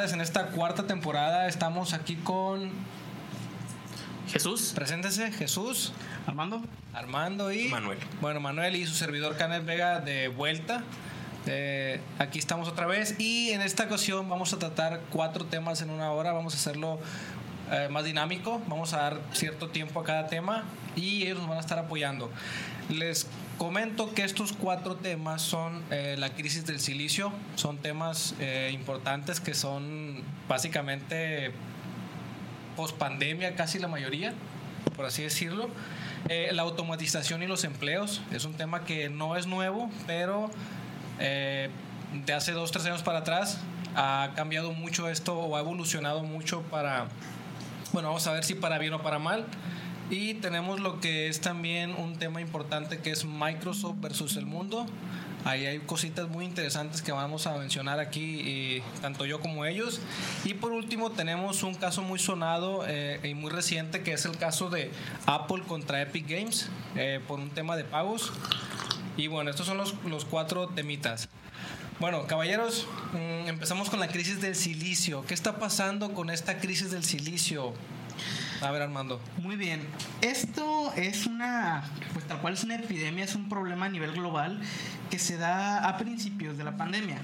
tardes. En esta cuarta temporada estamos aquí con Jesús. Preséntese, Jesús, Armando. Armando y Manuel. Bueno, Manuel y su servidor Canet Vega de vuelta. Eh, aquí estamos otra vez y en esta ocasión vamos a tratar cuatro temas en una hora. Vamos a hacerlo eh, más dinámico. Vamos a dar cierto tiempo a cada tema y ellos nos van a estar apoyando. Les comento que estos cuatro temas son eh, la crisis del silicio. Son temas eh, importantes que son básicamente post pandemia, casi la mayoría, por así decirlo. Eh, la automatización y los empleos es un tema que no es nuevo, pero eh, de hace dos, tres años para atrás ha cambiado mucho esto o ha evolucionado mucho para, bueno, vamos a ver si para bien o para mal. Y tenemos lo que es también un tema importante que es Microsoft versus el mundo. Ahí hay cositas muy interesantes que vamos a mencionar aquí, y tanto yo como ellos. Y por último tenemos un caso muy sonado eh, y muy reciente que es el caso de Apple contra Epic Games eh, por un tema de pagos. Y bueno, estos son los, los cuatro temitas. Bueno, caballeros, mm, empezamos con la crisis del silicio. ¿Qué está pasando con esta crisis del silicio? A ver, Armando. Muy bien. Esto es una, pues tal cual es una epidemia, es un problema a nivel global que se da a principios de la pandemia.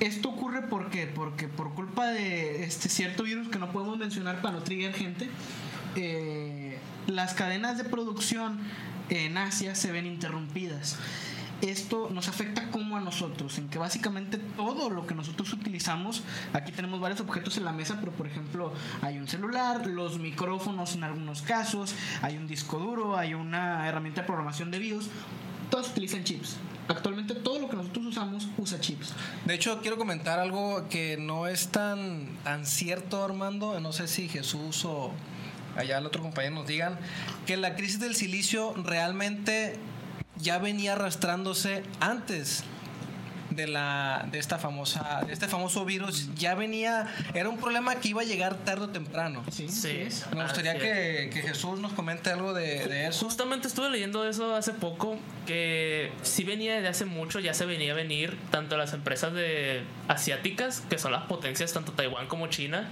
Esto ocurre ¿por porque por culpa de este cierto virus que no podemos mencionar para no trigger gente, eh, las cadenas de producción en Asia se ven interrumpidas. Esto nos afecta como a nosotros, en que básicamente todo lo que nosotros utilizamos, aquí tenemos varios objetos en la mesa, pero por ejemplo hay un celular, los micrófonos en algunos casos, hay un disco duro, hay una herramienta de programación de BIOS, todos utilizan chips. Actualmente todo lo que nosotros usamos usa chips. De hecho, quiero comentar algo que no es tan, tan cierto, Armando. No sé si Jesús o allá el otro compañero nos digan que la crisis del silicio realmente ya venía arrastrándose antes de la de esta famosa de este famoso virus ya venía era un problema que iba a llegar tarde o temprano. Sí, Sí. me gustaría que, que Jesús nos comente algo de, de eso. Justamente estuve leyendo eso hace poco, que sí venía desde hace mucho, ya se venía a venir tanto las empresas de asiáticas, que son las potencias tanto Taiwán como China,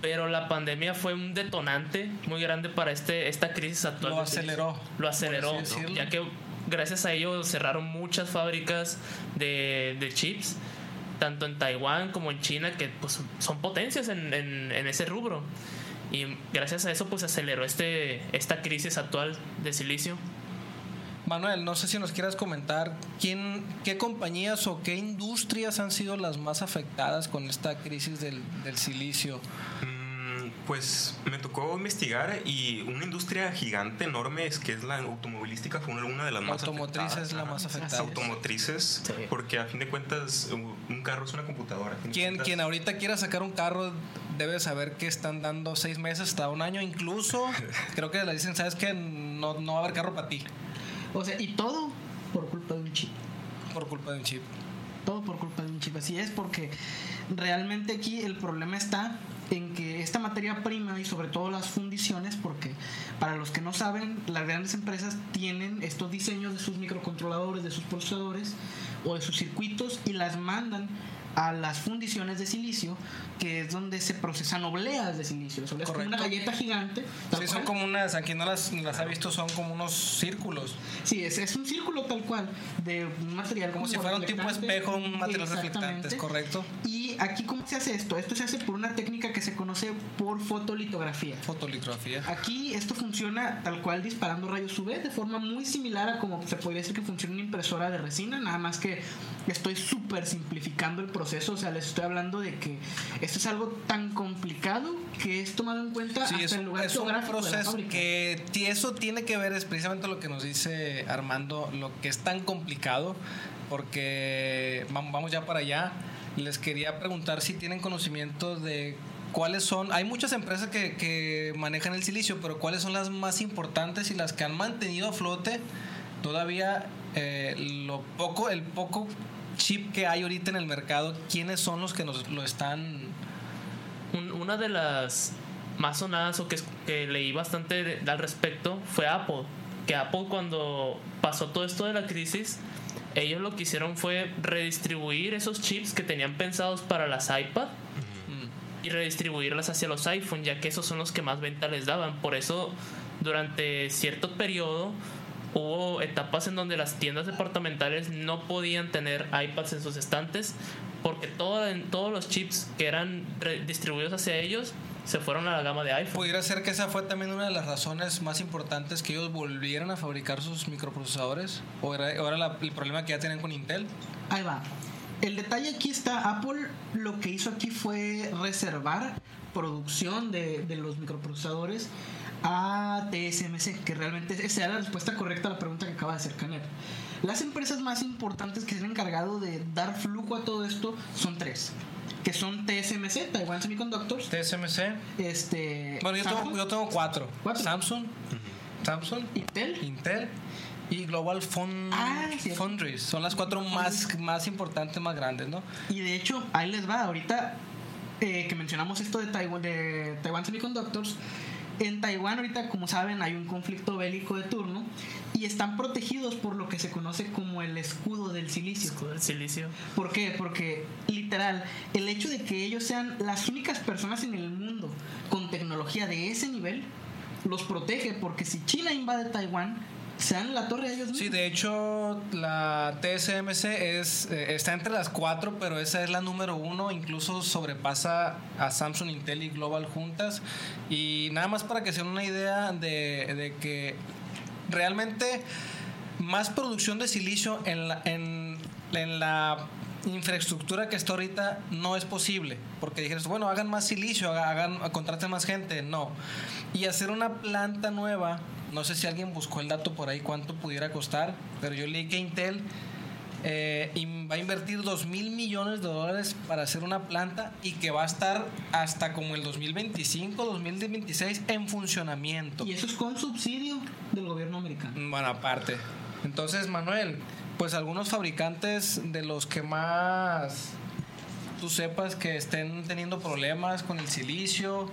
pero la pandemia fue un detonante muy grande para este esta crisis actual. Lo aceleró, Lo aceleró, ya que gracias a ello cerraron muchas fábricas de, de chips, tanto en Taiwán como en China, que pues, son potencias en, en- en ese rubro. Y gracias a eso pues aceleró este, esta crisis actual de silicio. Manuel, no sé si nos quieras comentar quién, qué compañías o qué industrias han sido las más afectadas con esta crisis del, del silicio. Mm, Pues me tocó investigar y una industria gigante, enorme, es que es la automovilística, fue una de las más Automotriz afectadas. es la más afectada. Automotrices, Sí. porque a fin de cuentas un carro es una computadora. Quien, cuentas. quien ahorita quiera sacar un carro debe saber que están dando seis meses hasta un año. Incluso creo que le dicen, ¿sabes qué? No, no va a haber carro para ti O sea, y todo por culpa de un chip. por culpa de un chip. Todo por culpa de un chip. Así es, porque realmente aquí el problema está en que esta materia prima y sobre todo las fundiciones, porque para los que no saben, las grandes empresas tienen estos diseños de sus microcontroladores, de sus procesadores o de sus circuitos y las mandan a las fundiciones de silicio, que es donde se procesan obleas de silicio. Obleas como una galleta gigante. Sí, son como unas, aquí no las, las ha visto, son como unos círculos. Sí, es, es un círculo tal cual de un material Como si fuera un tipo espejo, un material reflectante. ¿es correcto? Y aquí, ¿cómo se hace esto? Esto se hace por una técnica que se conoce por fotolitografía. Fotolitografía. Aquí esto funciona tal cual disparando rayos UV de forma muy similar a como se podría decir que funciona una impresora de resina, nada más que estoy súper simplificando el proceso, o sea, les estoy hablando de que esto es algo tan complicado que es tomado en cuenta Sí, hasta es, el lugar es un geográfico de la proceso que eso tiene que ver, es precisamente lo que nos dice Armando, lo que es tan complicado, porque vam- vamos ya para allá. Les quería preguntar si tienen conocimiento de cuáles son, hay muchas empresas que, que manejan el silicio, pero cuáles son las más importantes y las que han mantenido a flote todavía eh, lo poco, el poco chip que hay ahorita en el mercado, quiénes son los que nos lo están Un- una de las más sonadas o que, que leí bastante de- al respecto fue Apple. Que Apple cuando pasó todo esto de la crisis, ellos lo que hicieron fue redistribuir esos chips que tenían pensados para las iPad y redistribuirlas hacia los iPhone, ya que esos son los que más venta les daban. Por eso, durante cierto periodo, hubo etapas en donde las tiendas departamentales no podían tener iPads en sus estantes porque todo, todos los chips que eran distribuidos hacia ellos se fueron a la gama de iPhone. Pudiera ser que esa fue también una de las razones más importantes que ellos volvieran a fabricar sus microprocesadores. ¿O era, el problema que ya tienen con Intel? Ahí va. El detalle aquí está, Apple lo que hizo aquí fue reservar producción de, de los microprocesadores a TSMC, que realmente esa era la respuesta correcta a la pregunta que acaba de hacer Canet. Las empresas más importantes que se han encargado de dar flujo a todo esto son tres. Que son TSMC, Taiwan Semiconductors. TSMC. Este. Bueno, yo, tengo, yo tengo, cuatro. Samsung. Samsung. Intel. Intel y Global ah, Foundries. Son las cuatro más, más importantes, más grandes, ¿no? Y de hecho, ahí les va. Ahorita eh, que mencionamos esto de Taiwan, de Taiwan Semiconductors, en Taiwán ahorita, como saben, hay un conflicto bélico de turno y están protegidos por lo que se conoce como el escudo del silicio. Escudo del silicio. ¿Por qué? Porque literal, el hecho de que ellos sean las únicas personas en el mundo con tecnología de ese nivel los protege porque si China invade Taiwán sean la torre ellos mismos. Sí, de hecho, la TSMC es, eh, está entre las cuatro, pero esa es la número uno. Incluso sobrepasa a Samsung, Intel y Global juntas. Y nada más para que se den una idea de, de que realmente más producción de silicio en la, en, en la infraestructura que está ahorita no es posible. Porque dijeron, bueno, hagan más silicio, hagan, contraten más gente. No. Y hacer una planta nueva no sé si alguien buscó el dato por ahí cuánto pudiera costar, pero yo leí que Intel eh, va a invertir 2 mil millones de dólares para hacer una planta y que va a estar hasta como el 2025, 2026 en funcionamiento. Y eso es con subsidio del gobierno americano. Bueno, aparte. Entonces, Manuel, pues algunos fabricantes de los que más tú sepas que estén teniendo problemas con el silicio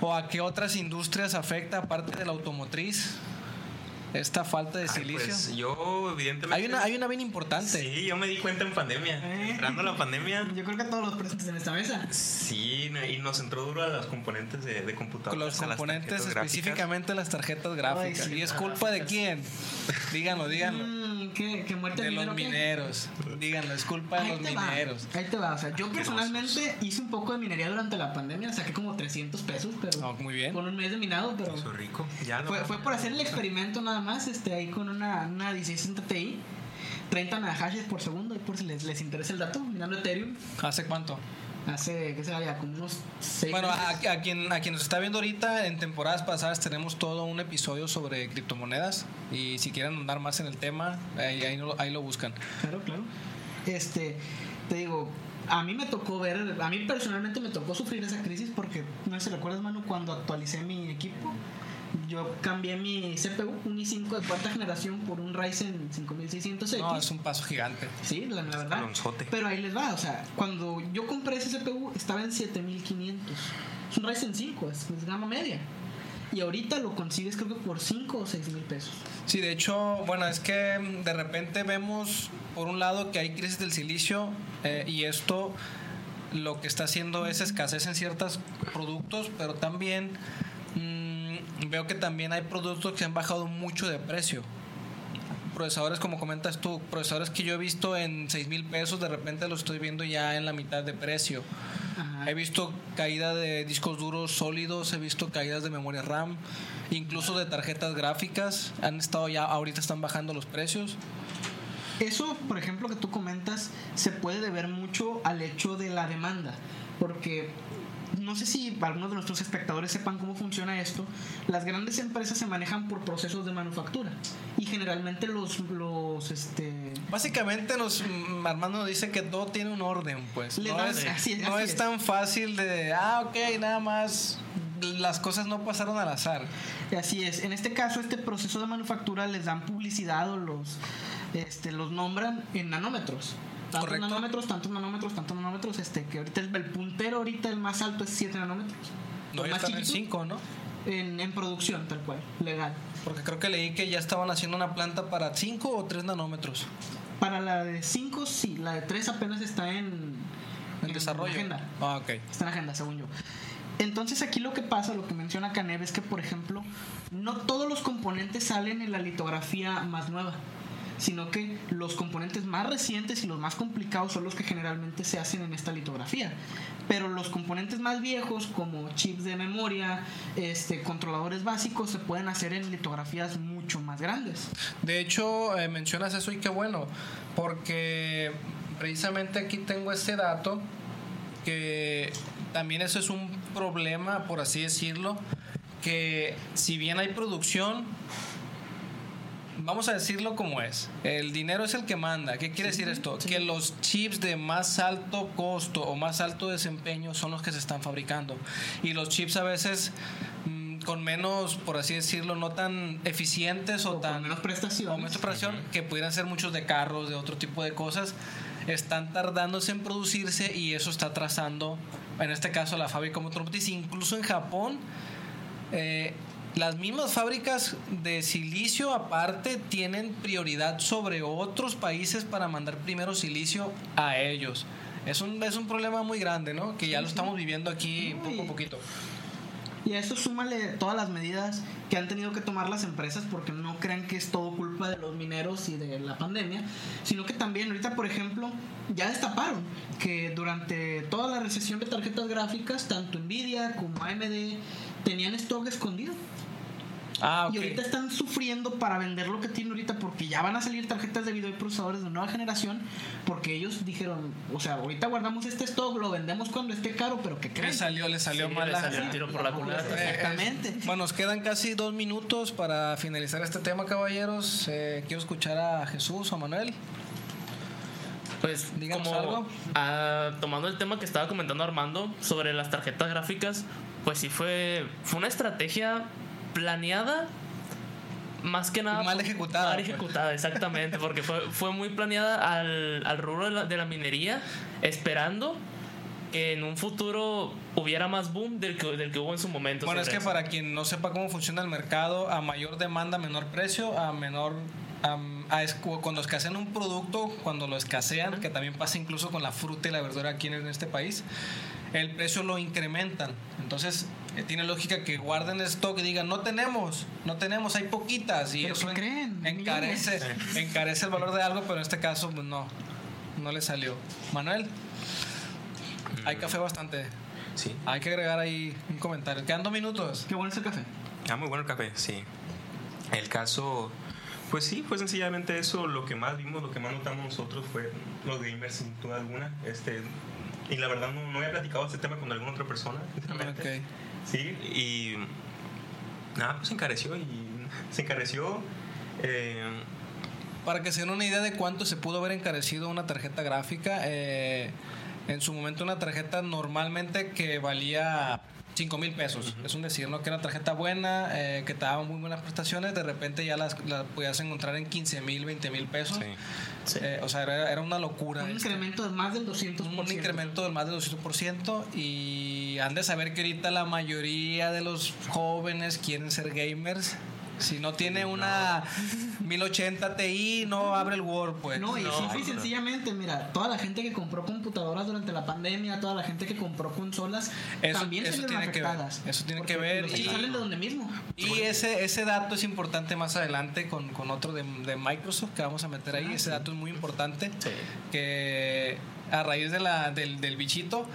¿O a qué otras industrias afecta aparte de la automotriz? Esta falta de silicio? pues yo, evidentemente. Hay una, hay una bien importante. Sí, yo me di cuenta en pandemia. ¿Eh? Entrando la pandemia. Yo creo que a todos los presentes en esta mesa. Sí, y nos entró duro a los componentes de, de computadoras. Los componentes, específicamente las tarjetas gráficas. ¿Y es culpa de quién? Díganlo, díganlo. Mm, ¿qué, muerte de los mineros. Díganlo, es culpa de los mineros. Ahí te va. O sea, yo personalmente hice un poco de minería durante la pandemia. Saqué como 300 pesos, pero. No, muy bien. Con un mes de minado, pero. Eso rico. Ya fue, fue por hacer el experimento nada más, este, ahí con una, una 1660 Ti, 30 hashes por segundo, y por si les, les interesa el dato, mirando Ethereum. ¿Hace cuánto? Hace, ¿qué será? Como unos 6 Bueno, a, quien, a quien nos está viendo ahorita, en temporadas pasadas tenemos todo un episodio sobre criptomonedas. Y si quieren andar más en el tema, ahí, ahí, ahí lo buscan. Claro, claro. Este, te digo, a mí me tocó ver, a mí personalmente me tocó sufrir esa crisis porque, no sé si recuerdas, mano, cuando actualicé mi equipo, yo cambié mi CPU, un i5 de cuarta generación, por un Ryzen 5600X. No, es un paso gigante. Sí, la, verdad. Pero ahí les va, o sea, cuando yo compré ese CPU estaba en 7500. Es un Ryzen 5, es, gama media. Y ahorita lo consigues creo que por 5 o 6 mil pesos. Sí, de hecho, bueno, es que de repente vemos, por un lado, que hay crisis del silicio eh, y esto lo que está haciendo es escasez en ciertos productos, pero también veo que también hay productos que han bajado mucho de precio. Procesadores, como comentas tú, procesadores que yo he visto en 6 mil pesos, de repente los estoy viendo ya en la mitad de precio. He visto caída de discos duros sólidos, he visto caídas de memoria RAM, incluso de tarjetas gráficas. Han estado ya, ahorita están bajando los precios. Eso, por ejemplo, que tú comentas, se puede deber mucho al hecho de la demanda. Porque no sé si algunos de nuestros espectadores sepan cómo funciona esto. Las grandes empresas se manejan por procesos de manufactura y generalmente los, los este básicamente nos mm, Armando nos dice que todo tiene un orden, pues. no, es, no es, tan fácil de ah ok nada más las cosas no pasaron al azar. Así es. En este caso este proceso de manufactura les dan publicidad o los este, los nombran en nanómetros tantos nanómetros, tantos nanómetros, tantos nanómetros, este, que ahorita el, puntero ahorita el más alto es 7 nanómetros. No, ya están en 5, ¿no? En, en, producción, tal cual, legal. Porque creo que leí que ya estaban haciendo una planta para 5 o 3 nanómetros. Para la de 5, sí, la de 3 apenas está en, en desarrollo. agenda. Ah, ok. Está en agenda, según yo. Entonces aquí lo que pasa, lo que menciona Canev es que, por ejemplo, no todos los componentes salen en la litografía más nueva, sino que los componentes más recientes y los más complicados son los que generalmente se hacen en esta litografía. Pero los componentes más viejos, como chips de memoria, este, controladores básicos, se pueden hacer en litografías mucho más grandes. De hecho, eh, mencionas eso y qué bueno, porque precisamente aquí tengo este dato que también eso es un problema, por así decirlo, que si bien hay producción, vamos a decirlo como es, el dinero es el que manda. ¿Qué quiere decir esto? Que los chips de más alto costo o más alto desempeño son los que se están fabricando. Y los chips a veces mm, con menos, por así decirlo, no tan eficientes o, O con tan menos prestaciones. o menos prestación, que pudieran ser muchos de carros, de otro tipo de cosas, están tardándose en producirse y eso está atrasando, en este caso, la fábrica automotriz. Incluso en Japón, eh, las mismas fábricas de silicio aparte tienen prioridad sobre otros países para mandar primero silicio a ellos. Es un, es un problema muy grande, ¿no? Que ya lo estamos viviendo aquí poco a poquito. Y a eso súmale todas las medidas que han tenido que tomar las empresas porque no crean que es todo culpa de los mineros y de la pandemia, sino que también ahorita, por ejemplo, ya destaparon que durante toda la recesión de tarjetas gráficas, tanto Nvidia como AMD tenían stock escondido. Ah, ok. Y ahorita están sufriendo para vender lo que tienen ahorita porque ya van a salir tarjetas de video y procesadores de nueva generación porque ellos dijeron, o sea, ahorita guardamos este stock, lo vendemos cuando esté caro, pero que Le creen? salió, le salió Sí, mal le salió el tiro por la culata. Eh, Exactamente. eh, bueno, nos quedan casi dos minutos para finalizar este tema, caballeros. Eh, quiero escuchar a Jesús o a Manuel. Pues Díganos como algo. tomando el tema que estaba comentando Armando sobre las tarjetas gráficas, pues sí fue, fue una estrategia planeada más que nada Mal ejecutada, mal pues. ejecutada exactamente porque fue, fue muy planeada al, al rubro de la, de la minería esperando que en un futuro hubiera más boom del que, del que hubo en su momento Bueno, es que eso. para quien no sepa cómo funciona el mercado, a mayor demanda, menor precio, a menor... a es- cuando escasean un producto, cuando lo escasean, que también pasa incluso con la fruta y la verdura aquí en este país, el precio lo incrementan. Entonces, eh, tiene lógica que guarden stock y digan, no tenemos, no tenemos, hay poquitas. Y ¿Pero eso en- creen? encarece, encarece el valor de algo, pero en este caso, pues no, no le salió. Manuel, hay café bastante. Sí. Hay que agregar ahí un comentario. Quedan dos minutos. Qué bueno es el café. Ah, muy bueno el café, sí. El caso, pues sí, fue sencillamente eso. Lo que más vimos, lo que más notamos nosotros fue los gamers, sin duda alguna. Este, y la verdad, no, no había platicado este tema con alguna otra persona. sinceramente. Sí, y nada, pues se encareció y se encareció. eh, Para que se den una idea de cuánto se pudo haber encarecido una tarjeta gráfica, eh, en su momento una tarjeta normalmente que valía 5 mil pesos, es un decir, ¿no? Que era una tarjeta buena, eh, que te daba muy buenas prestaciones, de repente ya las, las podías encontrar en 15 mil, 20 mil pesos. sí. Sí. Eh, o sea, era, era una locura. Un esto. incremento de más del 200%. un incremento del más del 200% y han de saber que ahorita la mayoría de los jóvenes quieren ser gamers. Si no tiene una 1080 Ti, no abre el Word, pues. No, y No, simple y no. sencillamente, mira, toda la gente que compró computadoras durante la pandemia, toda la gente que compró consolas, Eso- también eso salieron tiene que ver, afectadas. eso tiene que ver Los y- salen de donde mismo. Y ese, ese dato es importante más adelante con, con otro de, de Microsoft que vamos a meter ahí. Ese dato es muy importante. Sí. Que a raíz de la, del, del bichito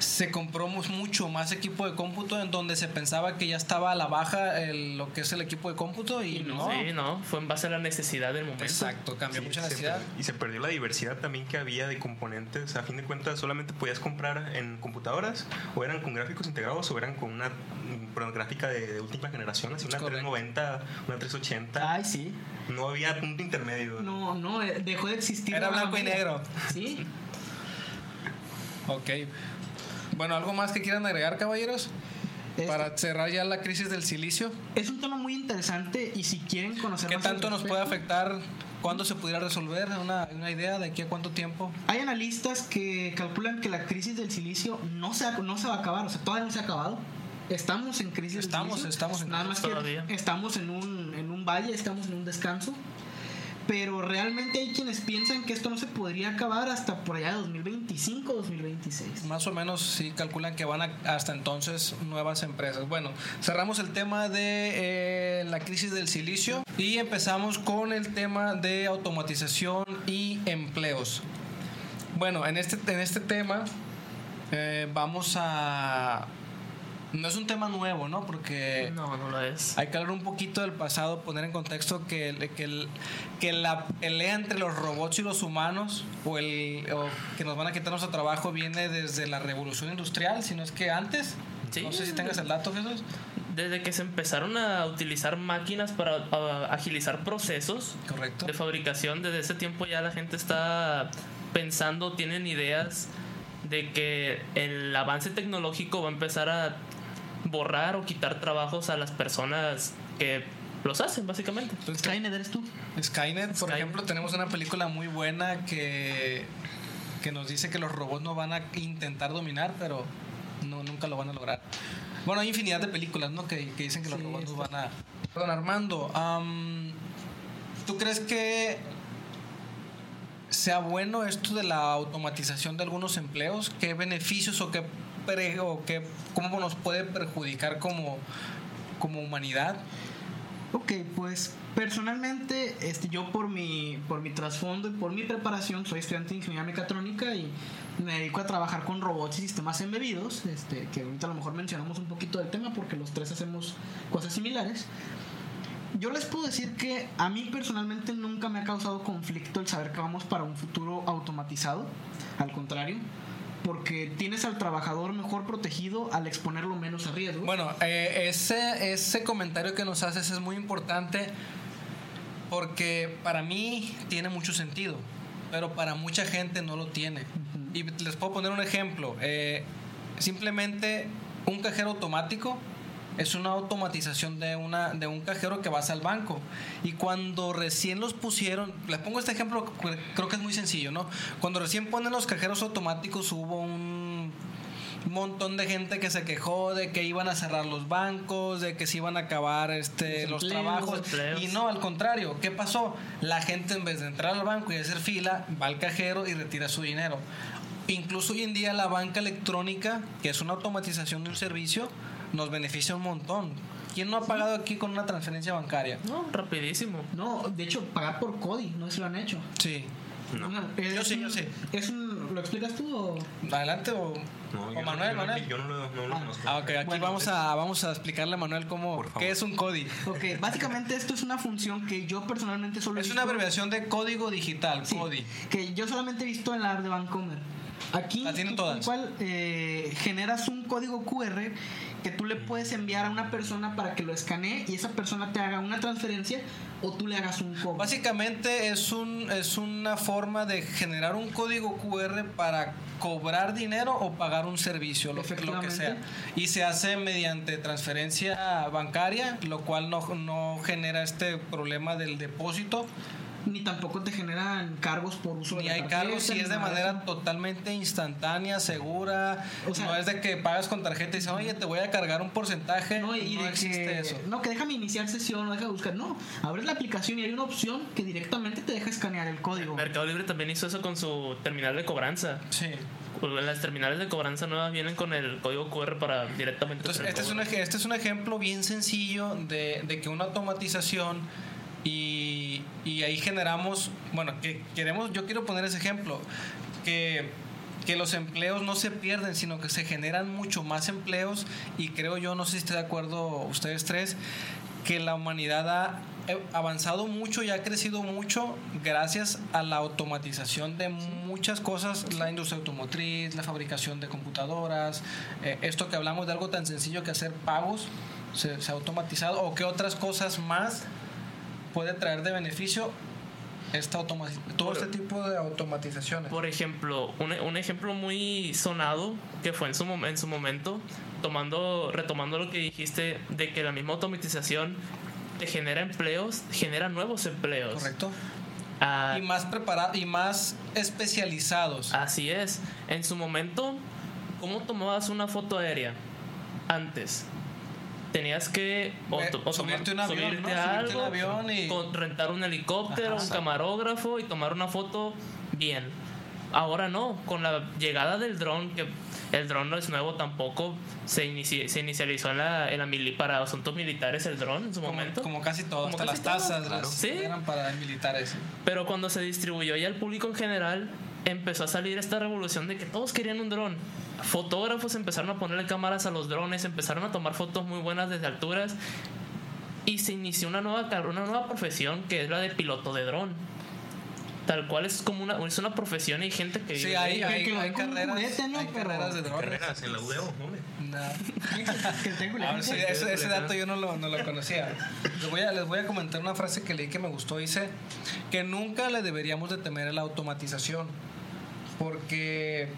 se compró mu- mucho más equipo de cómputo en donde se pensaba que ya estaba a la baja el- lo que es el equipo de cómputo y, Y no. no, sí, no, fue en base a la necesidad del momento. Exacto, cambió Sí, mucha necesidad. per- y se perdió la diversidad también que había de componentes. A fin de cuentas, solamente podías comprar en computadoras, o eran con gráficos integrados, o eran con una mm, perdón, gráfica de, de última generación, así una Es correcto. 390, una 380. Ay, sí. No había punto intermedio. No, no, eh, dejó de existir. Era la blanco y negro. Sí. Ok. Bueno, ¿algo más que quieran agregar, caballeros? Es, Para cerrar ya la crisis del silicio. es un tema muy interesante y si quieren conocer ¿Qué más tanto nos puede afectar? ¿Cuándo se pudiera resolver? ¿Una, una idea de aquí a cuánto tiempo? Hay analistas que calculan que la crisis del silicio no se, no se va a acabar, o sea, todavía no se ha acabado. Estamos en crisis Estamos, del silicio. estamos en Nada más crisis que todavía. estamos en un, en un valle, estamos en un descanso. Pero realmente hay quienes piensan que esto no se podría acabar hasta por allá de 2025 2026. Más o menos sí calculan que van a, hasta entonces nuevas empresas. Bueno, cerramos el tema de eh, la crisis del silicio y empezamos con el tema de automatización y empleos. Bueno, en este, en este tema eh, vamos a no es un tema nuevo, ¿no? Porque No, no lo es. hay que hablar un poquito del pasado, poner en contexto que, que, que la pelea entre los robots y los humanos, o, el, o que nos van a quitar nuestro trabajo, viene desde la revolución industrial, si no es que antes. Sí. No sé si tengas el dato, Jesús. Desde que se empezaron a utilizar máquinas para agilizar procesos Correcto. de fabricación, desde ese tiempo ya la gente está pensando, tienen ideas de que el avance tecnológico va a empezar a borrar o quitar trabajos a las personas que los hacen, básicamente. Entonces, Skynet, ¿eres tú? Skynet, por Skynet. ejemplo, tenemos una película muy buena que, que nos dice que los robots no van a intentar dominar, pero no, nunca lo van a lograr. Bueno, hay infinidad de películas, ¿no? Que, que dicen que los Sí, robots está. van a... Perdón, Armando, am, ¿tú crees que sea bueno esto de la automatización de algunos empleos? ¿Qué beneficios o qué, pre- o qué cómo nos puede perjudicar como, como humanidad? Ok, pues personalmente este, yo por mi, por mi trasfondo y por mi preparación soy estudiante de ingeniería mecatrónica y me dedico a trabajar con robots y sistemas embebidos, este, que ahorita a lo mejor mencionamos un poquito del tema porque los tres hacemos cosas similares. Yo les puedo decir que a mí personalmente nunca me ha causado conflicto el saber que vamos para un futuro automatizado, al contrario, porque tienes al trabajador mejor protegido al exponerlo menos a riesgo. Bueno, eh, ese, ese comentario que nos haces es muy importante porque para mí tiene mucho sentido, pero para mucha gente no lo tiene. Y les puedo poner un ejemplo. eh, simplemente un cajero automático es una automatización de, una, de un cajero que vas al banco. Y cuando recién los pusieron, les pongo este ejemplo, creo que es muy sencillo, ¿no? Cuando recién ponen los cajeros automáticos hubo un montón de gente que se quejó de que iban a cerrar los bancos, de que se iban a acabar este, Los trabajos. empleos. Y no, al contrario, ¿qué pasó? La gente en vez de entrar al banco y hacer fila, va al cajero y retira su dinero. Incluso hoy en día la banca electrónica, que es una automatización de un servicio, nos beneficia un montón. ¿Quién no ha pagado aquí con una transferencia bancaria? No, rapidísimo. No, de hecho, pagar por CODI, no si lo han hecho. Sí. No. Yo sí, un- yo sí. Es un, ¿Lo explicas tú o...? Adelante o, No, o Manuel, no- Manuel. Yo no lo, no lo Ah, conozco. Ah, ok, aquí Bueno, vamos, a, vamos a explicarle a Manuel cómo, qué es un CODI. Ok, básicamente esto es una función que yo personalmente solo Es visto- una abreviación de código digital, Sí, CODI. que yo solamente he visto en la app de Vancomer. Aquí La tienen tú todas. cual eh, generas un código QR que tú le puedes enviar a una persona para que lo escanee y esa persona te haga una transferencia o tú le hagas un cobro. Básicamente es, un, es una forma de generar un código QR para cobrar dinero o pagar un servicio, lo, que- lo que sea. Y se hace mediante transferencia bancaria, lo cual no, no genera este problema del depósito, Ni tampoco te generan cargos por uso de ni la hay tarjeta, cargos, y ni es de manera eso. totalmente instantánea, segura. O sea- no es de que pagas con tarjeta y dicen, oye, te voy a cargar un porcentaje. No, No, y de existe que, eso. No, que déjame iniciar sesión o deja de buscar. No, abres la aplicación y hay una opción que directamente te deja escanear el código. Mercado Libre también hizo eso con su terminal de cobranza. Sí. Las terminales de cobranza nuevas vienen con el código QR para directamente. Entonces, este es, un, este es un ejemplo bien sencillo de, de que una automatización y, y ahí generamos, bueno, que queremos, yo quiero poner ese ejemplo, que, que los empleos no se pierden, sino que se generan mucho más empleos y creo yo, no sé si estén de acuerdo ustedes tres, que la humanidad ha eh, avanzado mucho y ha crecido mucho gracias a la automatización de muchas cosas, la industria automotriz, la fabricación de computadoras, eh, esto que hablamos de algo tan sencillo que hacer pagos, se, se ha automatizado, o qué otras cosas más puede traer de beneficio esta todo este tipo de automatizaciones. Por ejemplo, un, un ejemplo muy sonado que fue en su, en su momento, tomando, retomando lo que dijiste de que la misma automatización te genera empleos, genera nuevos empleos. Correcto. Ah, Y más preparados y más especializados. Así es. En su momento, ¿cómo tomabas una foto aérea? Antes. Tenías que o, o subirte tomar- un avión, subirte ¿no? a Subirte algo, avión y- con- rentar un helicóptero, Ajá, un camarógrafo y tomar una foto bien. Ahora no, con la llegada del dron, que el dron no es nuevo tampoco, se, inici- se inicializó en la, en la mili- para asuntos militares el dron en su Como, momento. como casi todo, Como hasta casi las tazas claro. las Sí. eran para militares. Pero cuando se distribuyó ya al público en general, empezó a salir esta revolución de que todos querían un dron. Fotógrafos empezaron a ponerle cámaras a los drones, empezaron a tomar fotos muy buenas desde alturas y se inició una nueva, car- una nueva profesión que es la de piloto de dron. Tal cual es como una, es una profesión y hay gente que Sí, vive hay, hay, que hay un carreras, juguete, ¿no? hay carreras de drones. Carreras en la UDEO, hombre. No. que tengo A ver, sí, ese, ese dato yo no lo, no lo conocía. Les voy, a, les voy a comentar una frase que leí que me gustó. Dice que nunca le deberíamos de temer a la automatización. Porque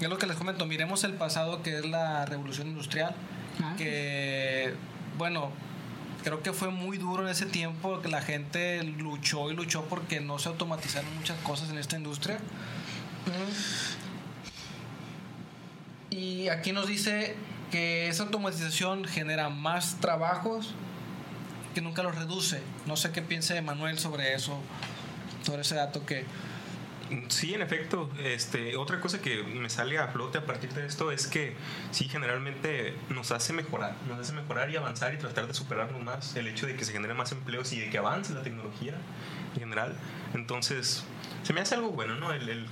es lo que les comento. Miremos el pasado que es la revolución industrial. Ah. Que, bueno, creo que fue muy duro en ese tiempo que la gente luchó y luchó porque no se automatizaron muchas cosas en esta industria. Y aquí nos dice que esa automatización genera más trabajos que nunca los reduce. No sé qué piense Manuel sobre eso, sobre ese dato que... Sí, en efecto. Este, otra cosa que me sale a flote a partir de esto es que sí, generalmente nos hace mejorar, nos hace mejorar y avanzar y tratar de superarnos más. El hecho de que se generen más empleos y de que avance la tecnología en general. Entonces, se me hace algo bueno, ¿no? El,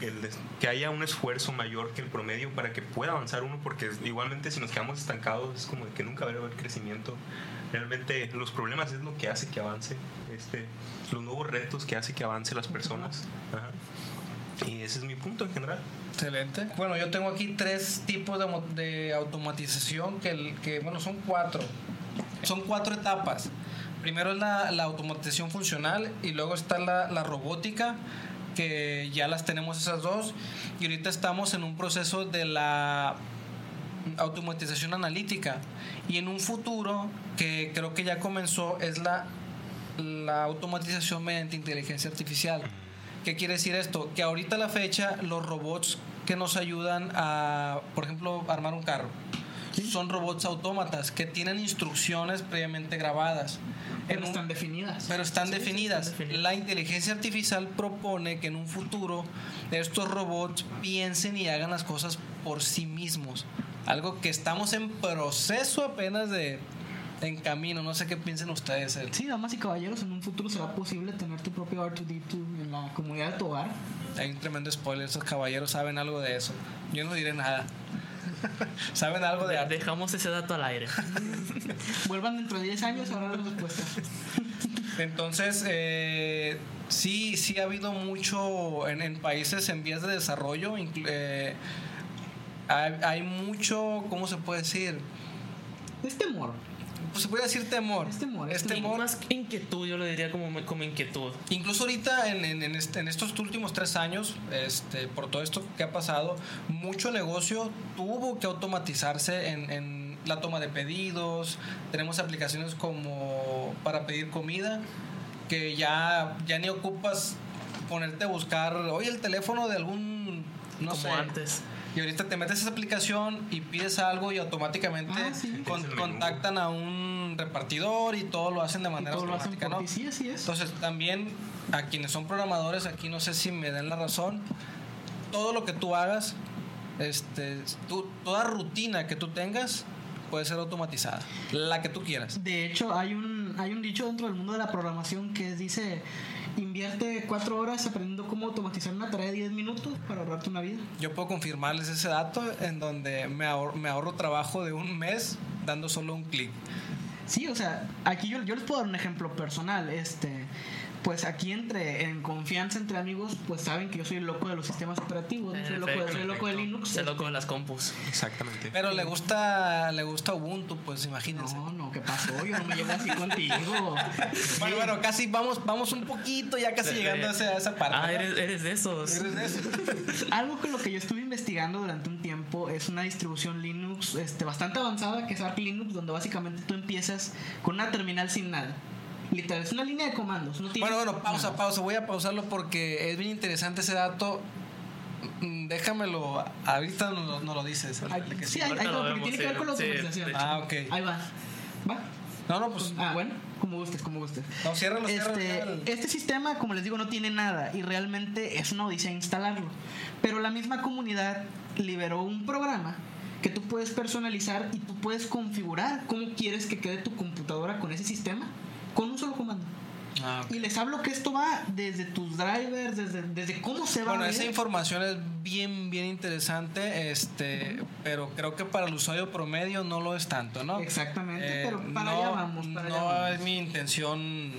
que haya un esfuerzo mayor que el promedio para que pueda avanzar uno, porque igualmente si nos quedamos estancados es como de que nunca va a haber crecimiento. Realmente los problemas es lo que hace que avance, este, los nuevos retos que hace que avance las personas. Ajá. Y ese es mi punto en general. Excelente. Bueno, yo tengo aquí tres tipos de, automatización que, que, bueno, son cuatro. Son cuatro etapas. Primero es la, la automatización funcional y luego está la, la robótica, que ya las tenemos esas dos. Y ahorita estamos en un proceso de la automatización analítica. Y en un futuro, que creo que ya comenzó, es la, la automatización mediante inteligencia artificial. ¿Qué quiere decir esto? Que ahorita a la fecha los robots que nos ayudan a, por ejemplo, armar un carro, son robots autómatas que tienen instrucciones previamente grabadas. Pero En un- están definidas. pero están sí, definidas. están definidas. La inteligencia artificial propone que en un futuro estos robots piensen y hagan las cosas por sí mismos. Algo que estamos en proceso apenas de en camino. No sé qué piensen ustedes. El- Sí, damas y caballeros, en un futuro será posible tener tu propio R2D2 en la comunidad de tu hogar. Hay un tremendo spoiler. Esos caballeros saben algo de eso. Yo no diré nada. saben algo de arte. Dejamos ese dato al aire. Vuelvan dentro de 10 años a ver la respuesta. Entonces, eh, sí, sí ha habido mucho en, en países en vías de desarrollo. eh, hay, hay mucho, ¿cómo se puede decir? Es temor. Pues se puede decir temor. Es temor, es Es temor. temor. Más inquietud, yo lo diría como, como inquietud. Incluso ahorita en, en- en este- en estos últimos tres años, este, por todo esto que ha pasado, mucho negocio tuvo que automatizarse en, en la toma de pedidos. Tenemos aplicaciones como para pedir comida, que ya, ya ni ocupas ponerte a buscar, oye, el teléfono de algún, no como sé. antes. Y ahorita te metes a esa aplicación y pides algo y automáticamente Ah, sí. con- contactan a un repartidor y todo lo hacen de manera todo lo hacen automática, ¿no? Sí, así es. Entonces, también a quienes son programadores, aquí no sé si me den la razón, todo lo que tú hagas, este, tú- toda rutina que tú tengas puede ser automatizada, la que tú quieras. De hecho, hay un, hay un dicho dentro del mundo de la programación que dice, invierte cuatro horas aprendiendo cómo automatizar una tarea de 10 minutos para ahorrarte una vida. Yo puedo confirmarles ese dato en donde me ahorro, me ahorro trabajo de un mes dando solo un clic. Sí, o sea, aquí yo, yo les puedo dar un ejemplo personal. Este, pues aquí entre en confianza entre amigos, pues saben que yo soy el loco de los sistemas operativos, soy, el loco, de- soy el loco de Linux. Se loco de las compus. Exactamente. Pero le gusta, le gusta Ubuntu, pues imagínense. No, no, ¿qué pasó? Yo no me llevo así contigo. Bueno, bueno, casi vamos, vamos un poquito, ya casi llegando a esa, a esa parte. Ah, eres, eres de esos. Eres de eso. Algo con lo que yo estuve investigando durante un tiempo es una distribución Linux este, bastante avanzada que es Arch Linux, donde básicamente tú empiezas con una terminal sin nada. Literal, es una línea de comandos. no tienes Bueno, bueno, pausa, nada. pausa. Voy a pausarlo porque es bien interesante ese dato. Mm, Déjamelo, ahorita nos, lo- dices. Ay, ahorita que sí, sí. va, lo porque vemos, tiene que ver con la sí. Ah, ok. Ahí va. No, no, pues. Ah, bueno, como gustes, como gustes. No, ciérralo, ciérralo, Este, ciérralo. este sistema, como les digo, no tiene nada y realmente es una odisea instalarlo. Pero la misma comunidad liberó un programa que tú puedes personalizar y tú puedes configurar cómo quieres que quede tu computadora con ese sistema con un solo comando. Ah. Y les hablo que esto va desde tus drivers, desde, desde cómo se va Bueno, a esa información es bien, bien interesante, este, pero creo que para el usuario promedio no lo es tanto, ¿no? Exactamente, Eh, pero para no, allá vamos, para allá no vamos. es mi intención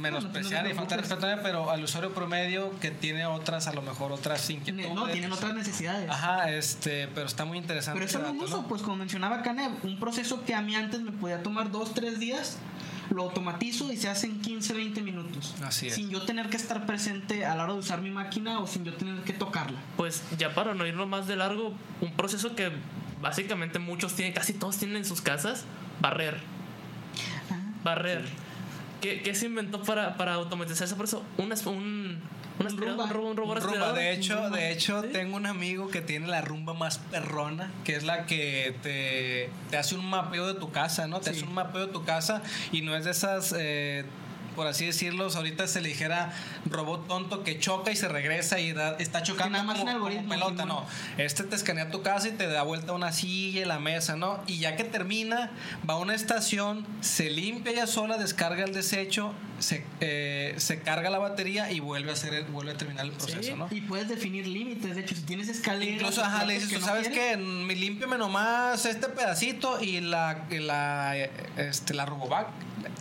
menospreciar no y faltar respeto, pero al usuario promedio que tiene otras, a lo mejor otras inquietudes. No, tienen otras necesidades. Ajá, este, pero está muy interesante. Pero eso lo dato, uso, pues como mencionaba Canev, un proceso que a mí antes me podía tomar dos, tres días, lo automatizo y se hace en 15, 20 minutos. Así es. Sin yo tener que estar presente a la hora de usar mi máquina o sin yo tener que tocarla. Pues ya para no irnos más de largo, un proceso que básicamente muchos tienen, casi todos tienen en sus casas, barrer. Barrer. ¿Qué, qué se inventó para, para automatizar ese proceso? Un, un, Roomba. un, rumba, aspirador. de hecho, Rumba. de hecho Sí. tengo un amigo que tiene la rumba más perrona, que es la que te, te hace un mapeo de tu casa, ¿no? Te Sí. hace un mapeo de tu casa y no es de esas, eh, por así decirlo, ahorita se le dijera robot tonto que choca y se regresa y da- está chocando nada más como, un algoritmo, como pelota, no. Este te escanea tu casa y te da vuelta una silla y la mesa, ¿no? Y ya que termina, va a una estación, se limpia ella sola, descarga el desecho, se, eh, se carga la batería y vuelve a hacer el- vuelve a terminar el proceso, Sí. ¿no? Y puedes definir límites, de hecho, si tienes escaleras... Incluso, ajá, le dices, que tú no sabes que me límpiame nomás este pedacito y la, y la, eh, este, la Robovac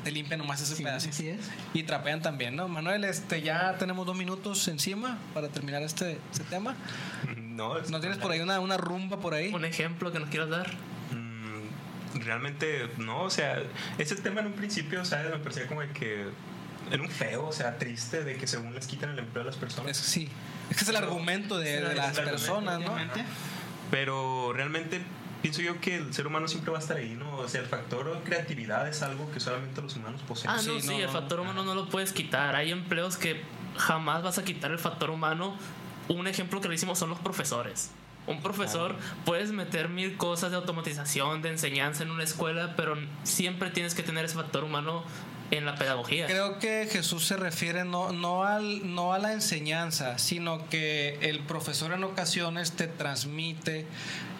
te limpia nomás ese Sí, pedacito. así es. Y trapean también, ¿no? Manuel, este, ya tenemos dos minutos encima para terminar este, este tema. No, es- ¿No tienes por ahí una, una rumba por ahí? Un ejemplo que nos quieras dar. Mm, realmente no, o sea, ese tema en un principio, ¿sabes? Me parecía como de que era un feo, o sea, triste de que según les quitan el empleo a las personas. Es, sí. Es que es el argumento de, de las personas, ¿no? Pero realmente pienso yo que el ser humano siempre va a estar ahí, ¿no? O sea, el factor creatividad es algo que solamente los humanos poseen. Ah, Sí, no, sí, no, el no. factor humano no lo puedes quitar. Hay empleos que jamás vas a quitar el factor humano. Un ejemplo que le hicimos son los profesores. Un profesor, puedes meter mil cosas de automatización, de enseñanza en una escuela, pero siempre tienes que tener ese factor humano en la pedagogía. Creo que Jesús se refiere no, no, al, no a la enseñanza, sino que el profesor en ocasiones te transmite,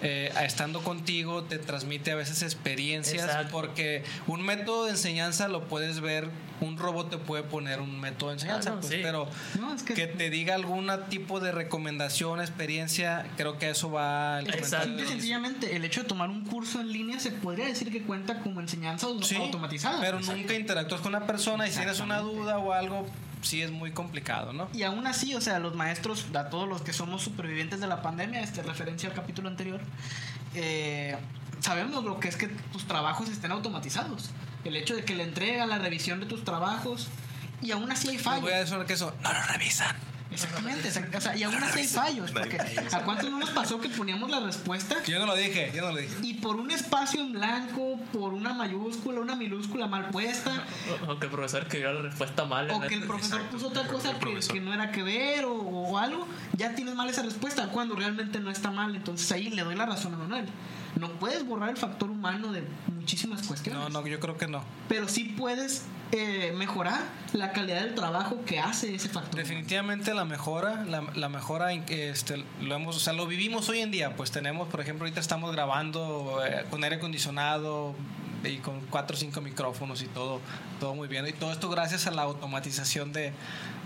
eh, estando contigo, te transmite a veces experiencias, Exacto. porque un método de enseñanza lo puedes ver, un robot te puede poner un método de enseñanza, Ah, no, pues, sí. pero No, es que... que te diga algún tipo de recomendación, experiencia, creo que eso va al Exacto. sencillamente, el hecho de tomar un curso en línea se podría decir que cuenta como enseñanza Sí, automatizada. Pero nunca interactúas con una persona y si tienes una duda o algo, sí es muy complicado, ¿no? Y aún así, o sea, los maestros, a todos los que somos supervivientes de la pandemia, este referencia al capítulo anterior, eh, sabemos lo que es que tus trabajos estén automatizados. El hecho de que la entrega, la revisión de tus trabajos, y aún así hay fallos. voy a decir que eso no lo revisan. Exactamente, exact- o sea, y aún así hay fallos. Porque ¿a cuánto no nos pasó que poníamos la respuesta Yo no lo dije, yo no lo dije. y por un espacio en blanco, por una mayúscula, una minúscula mal puesta, O, o que el profesor escribió la respuesta mal. o que el profesor Exacto, puso otra cosa que, que no era que ver o, o algo, ya tienes mal esa respuesta cuando realmente no está mal. Entonces ahí le doy la razón a Manuel. No puedes borrar el factor humano de muchísimas cuestiones, No, no, yo creo que no. pero sí puedes eh, mejorar la calidad del trabajo que hace ese factor. humano. Definitivamente la mejora, la, la mejora, este, lo hemos, o sea, lo vivimos hoy en día. Pues tenemos, por ejemplo, ahorita estamos grabando eh, con aire acondicionado y con cuatro o cinco micrófonos y todo, todo muy bien. Y todo esto gracias a la automatización de,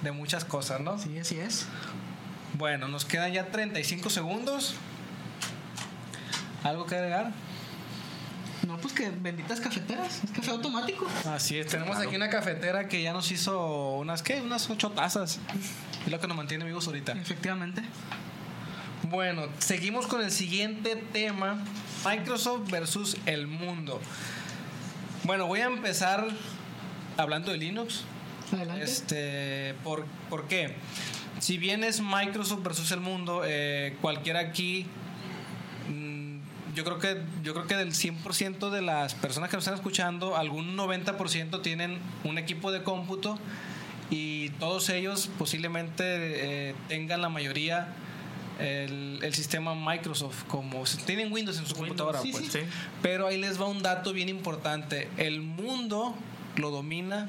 de muchas cosas, ¿no? Sí, así es. Bueno, nos quedan ya 35 segundos. ¿Algo que agregar? No, pues que benditas cafeteras, es café automático. Así es, tenemos aquí una cafetera que ya nos hizo unas, ¿qué? Unas ocho tazas. Es lo que nos mantiene vivos ahorita. Efectivamente. Bueno, seguimos con el siguiente tema, Microsoft versus el mundo. Bueno, voy a empezar hablando de Linux. Adelante. Este, ¿por, por qué? Si bien es Microsoft versus el mundo, eh, cualquiera aquí, yo creo que yo creo que del 100% de las personas que nos están escuchando, algún 90% tienen un equipo de cómputo y todos ellos posiblemente eh, tengan la mayoría el, el sistema Microsoft, como tienen Windows en su Windows, computadora, sí, pues. Sí. Pero ahí les va un dato bien importante. El mundo lo domina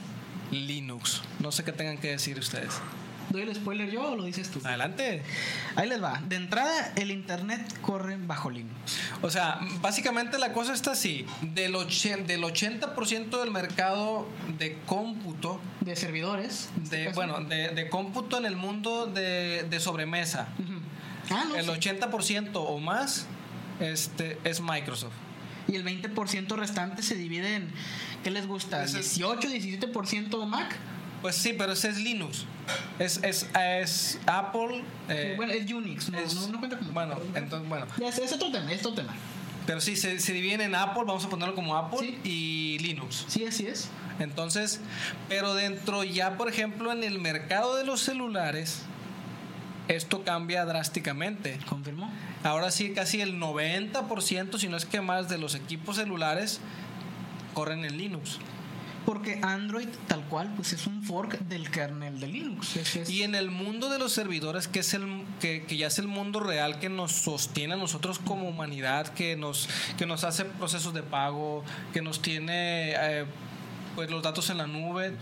Linux. No sé qué tengan que decir ustedes. ¿Doy el spoiler yo o lo dices tú? Adelante. Ahí les va. De entrada, el internet corre bajo Linux. O sea, básicamente la cosa está así. Del, del 80% del mercado de cómputo, De servidores. este de, caso. bueno, de, de cómputo en el mundo de, de sobremesa. Ah, no. el sí. 80% o más este, es Microsoft. Y el 20% restante se divide en. ¿Qué les gusta? Ese es- ¿18, 17% de Mac? Pues sí, pero ese es Linux. Es, es, es Apple. eh, bueno, es Unix. No, es- no, no cuenta como. bueno, entonces, bueno. Es, es otro tema, es otro tema. Pero sí, se, se dividen en Apple, vamos a ponerlo como Apple Sí. y Linux. Sí, así es. Entonces, pero dentro ya, por ejemplo, en el mercado de los celulares, esto cambia drásticamente. Confirmó. Ahora sí, casi el 90%, si no es que más, de los equipos celulares corren en Linux. Porque Android, tal cual, pues es un fork del kernel de Linux. Es- es- Y en el mundo de los servidores, que es el que, que ya es el mundo real que nos sostiene a nosotros como humanidad, que nos, que nos hace procesos de pago, que nos tiene eh, pues los datos en la nube.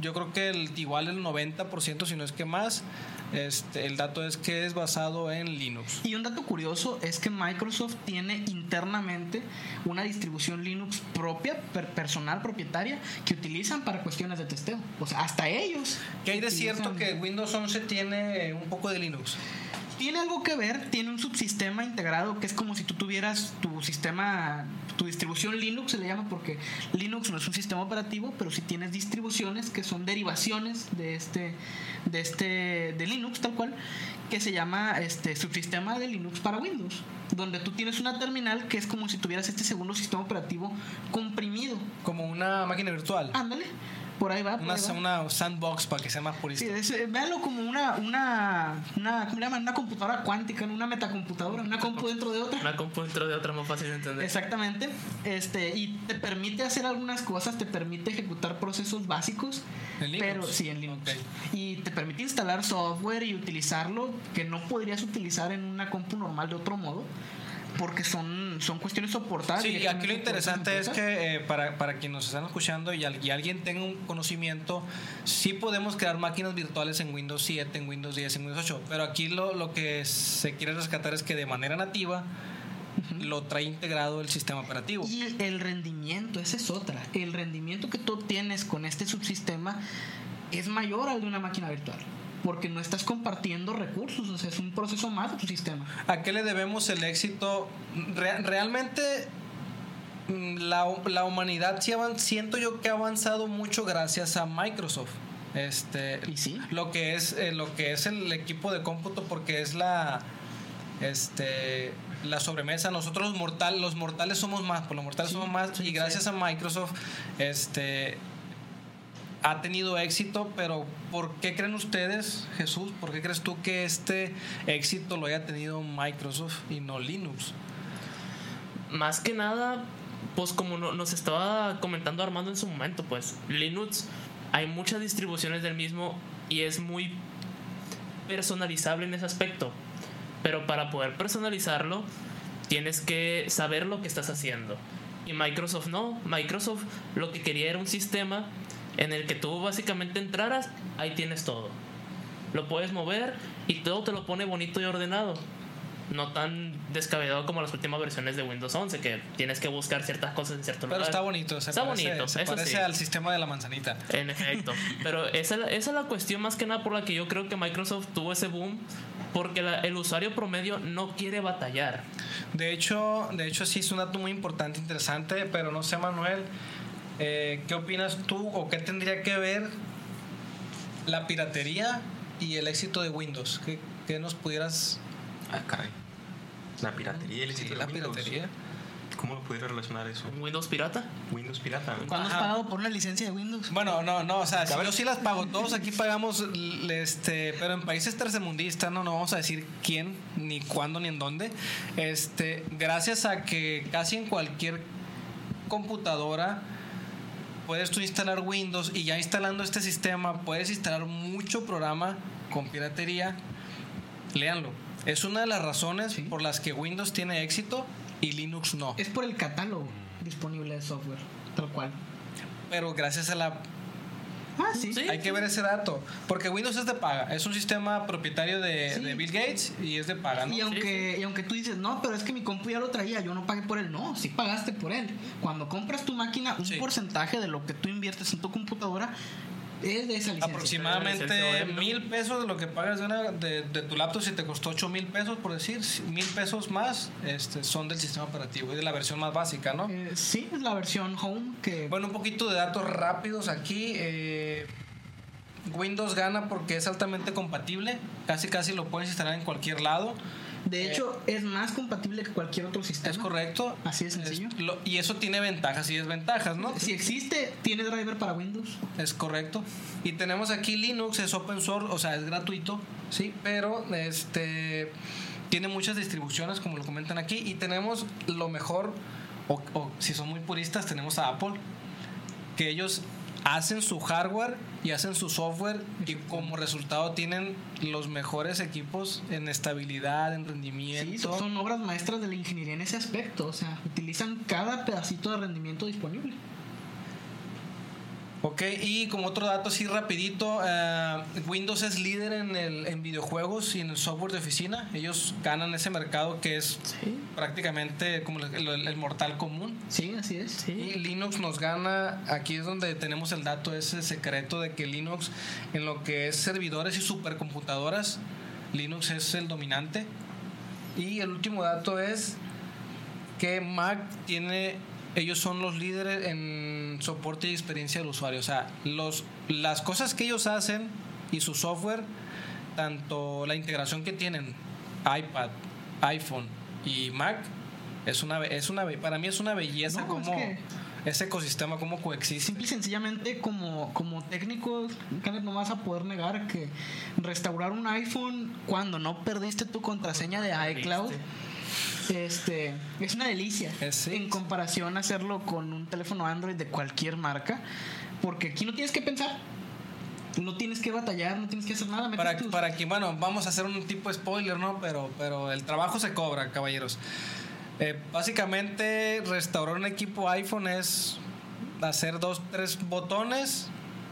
Yo creo que el, igual el 90%, si no es que más, este, el dato es que es basado en Linux. Y un dato curioso es que Microsoft tiene internamente una distribución Linux propia, per- personal, propietaria, que utilizan para cuestiones de testeo. O sea, hasta ellos. ¿Qué hay de cierto que Windows 11 tiene un poco de Linux? Tiene algo que ver, tiene un subsistema integrado que es como si tú tuvieras tu sistema, tu distribución Linux se le llama porque Linux no es un sistema operativo, pero sí tienes distribuciones que son derivaciones de este, de este, de Linux tal cual, que se llama este subsistema de Linux para Windows, donde tú tienes una terminal que es como si tuvieras este segundo sistema operativo comprimido. Como una máquina virtual. Ándale, por ahí va. por Una, ahí va. una sandbox para que sea más purista. Sí, es, eh, véanlo como una, una, una, ¿cómo le llaman? Una computadora cuántica, una metacomputadora, una compu dentro de otra. Una compu dentro de otra más fácil de entender. Exactamente. Este, y te permite hacer algunas cosas, te permite ejecutar procesos básicos. ¿En Linux? Pero sí, en Linux. Y te permite instalar software y utilizarlo que no podrías utilizar en una compu normal de otro modo. Porque son, son cuestiones soportadas. Sí, y aquí lo interesante es que eh, para, para quienes nos están escuchando y, al- y alguien tenga un conocimiento, sí podemos crear máquinas virtuales en Windows 7, en Windows 10, en Windows 8, pero aquí lo, lo que se quiere rescatar es que de manera nativa lo trae integrado el sistema operativo. Y el rendimiento, esa es otra. El rendimiento que tú obtienes con este subsistema es mayor al de una máquina virtual. Porque no estás compartiendo recursos, o sea, es un proceso más de tu sistema. ¿A qué le debemos el éxito? Re- realmente mm, la, la humanidad sí siento yo que ha avanzado mucho gracias a Microsoft. Este, Y sí. lo que es eh, lo que es el equipo de cómputo porque es la este la sobremesa nosotros los mortal los mortales somos más por los mortales Sí, somos más sí, y gracias a Microsoft este ha tenido éxito, pero ¿por qué creen ustedes, Jesús? ¿Por qué crees tú que este éxito lo haya tenido Microsoft y no Linux? Más que nada, pues como no- nos estaba comentando Armando en su momento, pues Linux hay muchas distribuciones del mismo y es muy personalizable en ese aspecto. Pero para poder personalizarlo, tienes que saber lo que estás haciendo. Y Microsoft no. Microsoft lo que quería era un sistema en el que tú básicamente entraras, ahí tienes todo. Lo puedes mover y todo te lo pone bonito y ordenado. No tan descabellado como las últimas versiones de Windows 11, que tienes que buscar ciertas cosas en cierto Pero lugar. está bonito, se Está parece, bonito, se eso parece sí. al sistema de la manzanita. En efecto. Pero esa, esa es la cuestión más que nada por la que yo creo que Microsoft tuvo ese boom. Porque la- el usuario promedio no quiere batallar. De hecho, de hecho sí es un dato muy importante, interesante, pero no sé, Manuel, eh, ¿qué opinas tú o qué tendría que ver la piratería y el éxito de Windows? ¿Qué, qué nos pudieras... Ah, caray. La piratería y el Sí, éxito de la Windows. piratería. ¿Cómo lo pudiera relacionar eso? ¿Un Windows pirata? Windows pirata. ¿Cuándo has pagado por una licencia de Windows? Bueno, no, no, o sea, si yo sí las pago, todos aquí pagamos, este, pero en países tercermundistas, no, no vamos a decir quién, ni cuándo, ni en dónde, este, gracias a que casi en cualquier computadora puedes tú instalar Windows y ya instalando este sistema puedes instalar mucho programa con piratería, léanlo, Es una de las razones por las que Windows tiene éxito y Linux no. Es por el catálogo disponible de software, tal cual. Pero gracias a la Ah, sí. Sí. Hay que ver ese dato. Porque Windows es de paga. Es un sistema propietario de, Sí. de Bill Gates y es de paga, ¿no? Y aunque, y aunque tú dices, no, pero es que mi compu ya lo traía, yo no pagué por él. No, sí pagaste por él. Cuando compras tu máquina, un Sí. porcentaje de lo que tú inviertes en tu computadora es de esa licencia. Aproximadamente mil pesos de lo que pagas de, una- de, de tu laptop si te costó ocho mil pesos, por decir, mil pesos más este, son del sistema operativo y de la versión más básica, ¿no? Eh, sí, es la versión home que... Bueno, un poquito de datos rápidos aquí. eh, Windows gana porque es altamente compatible. Casi casi lo puedes instalar en cualquier lado. De hecho, es más compatible que cualquier otro sistema. Es correcto. Así de sencillo. Es lo- y eso tiene ventajas y desventajas, ¿no? Si existe, tiene driver para Windows. Es correcto. Y tenemos aquí Linux, es open source, o sea, es gratuito, sí, pero este tiene muchas distribuciones, como lo comentan aquí, y tenemos lo mejor, o, o si son muy puristas, tenemos a Apple, que ellos hacen su hardware y hacen su software y como resultado tienen los mejores equipos en estabilidad, en rendimiento. Sí, son, obras maestras de la ingeniería en ese aspecto. O sea, utilizan cada pedacito de rendimiento disponible. Ok, y como otro dato así rapidito, eh, Windows es líder en, el, en videojuegos y en el software de oficina. Ellos ganan ese mercado que es Sí. prácticamente como el, el- el mortal común. Sí, así es. Sí. Y Linux nos gana, aquí es donde tenemos el dato, ese secreto de que Linux en lo que es servidores y supercomputadoras, Linux es el dominante. Y el último dato es que Mac tiene, ellos son los líderes en soporte y experiencia del usuario. O sea, los, las cosas que ellos hacen y su software, tanto la integración que tienen iPad, iPhone y Mac, es una, es una, para mí es una belleza No, es como que- ese ecosistema, como coexiste. Simple y sencillamente, como, como técnico, Kenneth, no vas a poder negar que restaurar un iPhone cuando no perdiste tu contraseña de iCloud este, es una delicia. Sí. En comparación a hacerlo con un teléfono Android de cualquier marca. Porque aquí no tienes que pensar. No tienes que batallar, no tienes que hacer nada. Para, tus- para que, bueno, vamos a hacer un tipo de spoiler, ¿no? Pero, pero el trabajo se cobra, caballeros. Eh, básicamente, restaurar un equipo iPhone es hacer dos, tres botones,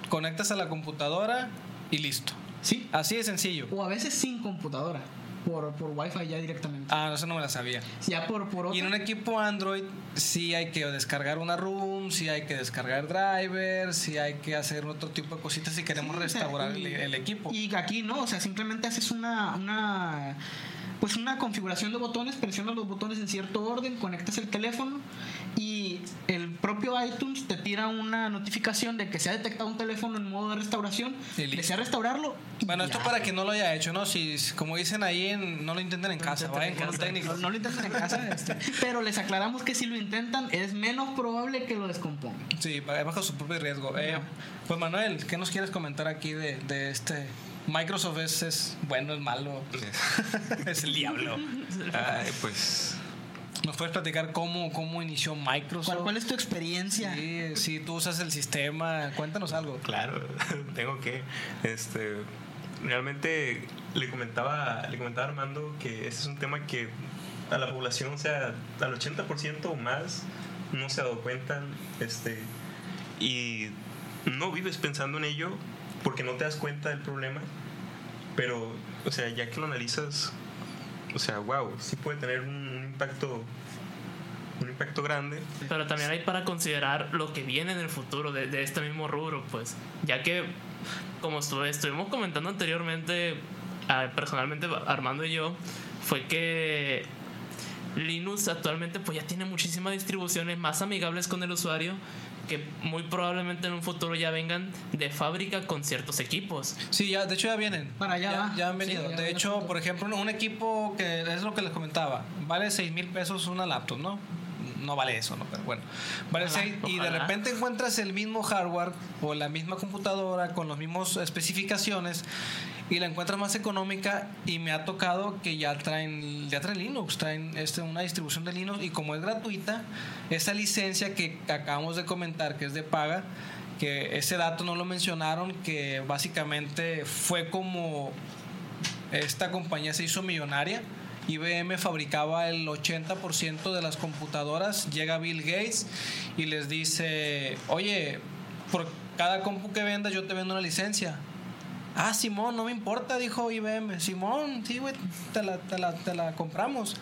conectas a la computadora y listo. Sí. Así de sencillo. O a veces sin computadora. Por, por Wi-Fi ya directamente. Ah, no, eso no me la sabía. Ya por, por Y en un equipo Android sí hay que descargar una room, sí hay que descargar driver, sí hay que hacer otro tipo de cositas si queremos Sí, restaurar y- el, el equipo. Y aquí no, o sea, simplemente haces una, una pues una configuración de botones, presionas los botones en cierto orden, conectas el teléfono y el propio iTunes te tira una notificación de que se ha detectado un teléfono en modo de restauración, desea restaurarlo. Bueno, esto ya. para que no lo haya hecho, ¿no? Si, como dicen ahí, en- no lo intenten en No casa, intenten vayan en con un casa. técnico. No, lo intenten en casa, este, pero les aclaramos que si lo intentan es menos probable que lo descompongan. Sí, ba- bajo su propio riesgo. Eh, pues Manuel, ¿qué nos quieres comentar aquí de, de este? Microsoft es, es bueno, es malo, es el diablo. Ay, pues ¿Nos puedes platicar cómo, cómo inició Microsoft? ¿Cuál, cuál es tu experiencia? Sí, si tú usas el sistema, cuéntanos algo. Claro, tengo que. Este, realmente le comentaba, le comentaba a Armando que ese es un tema que a la población, o sea, al 80% o más, no se ha dado cuenta. Este, y no vives pensando en ello porque no te das cuenta del problema. Pero, o sea, ya que lo analizas, o sea, wow, sí puede tener un impacto. Un impacto grande. Pero también hay para considerar lo que viene en el futuro de, este mismo rubro, pues. Ya que, como estuve, estuvimos comentando anteriormente, ah, personalmente Armando y yo, fue que Linux actualmente pues ya tiene muchísimas distribuciones más amigables con el usuario que muy probablemente en un futuro ya vengan de fábrica con ciertos equipos. Sí, ya, de hecho ya vienen. Para allá ya, ya han Sí, venido. ya de hecho, por ejemplo, un- un equipo que es lo que les comentaba, vale 6 mil pesos una laptop, ¿no? No vale eso, ¿no? Pero bueno, vale Ojalá, seis- y de repente encuentras el mismo hardware o la misma computadora con las mismas especificaciones y la encuentras más económica y me ha tocado que ya traen ya traen Linux, traen este, una distribución de Linux y como es gratuita, esa licencia que acabamos de comentar que es de paga, que ese dato no lo mencionaron, que básicamente fue como esta compañía se hizo millonaria. IBM fabricaba el 80% de las computadoras. Llega Bill Gates y les dice, oye, por cada compu que vendas yo te vendo una licencia. Ah, Simón, no me importa, dijo IBM. Simón, sí, güey, te la, te, la, te la compramos.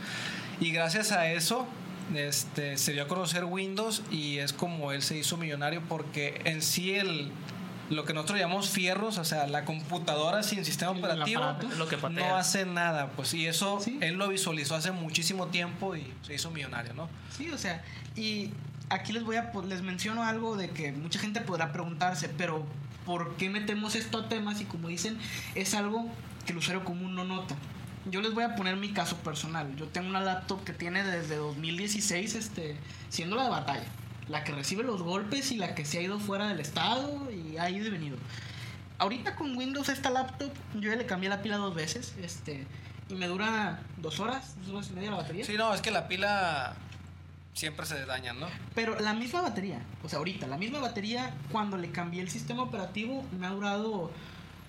Y gracias a eso este, se dio a conocer Windows y es como él se hizo millonario porque en sí el, lo que nosotros llamamos fierros, o sea, la computadora sin sistema operativo aparato. Lo que no hace nada, pues y eso Sí. él lo visualizó hace muchísimo tiempo y se hizo millonario, ¿no? Sí, o sea, y aquí les voy a les menciono algo de que mucha gente podrá preguntarse, pero ¿por qué metemos esto a temas? Y como dicen, es algo que el usuario común no nota. Yo les voy a poner mi caso personal. Yo tengo una laptop que tiene desde 2016 este, siendo la de batalla. La que recibe los golpes y la que se ha ido fuera del estado y ha ido y venido. Ahorita con Windows esta laptop yo ya le cambié la pila dos veces este, y me dura dos horas, dos horas y media la batería. Sí, no, es que la pila siempre se daña, ¿no? Pero la misma batería, o sea, ahorita, la misma batería, cuando le cambié el sistema operativo, me ha durado,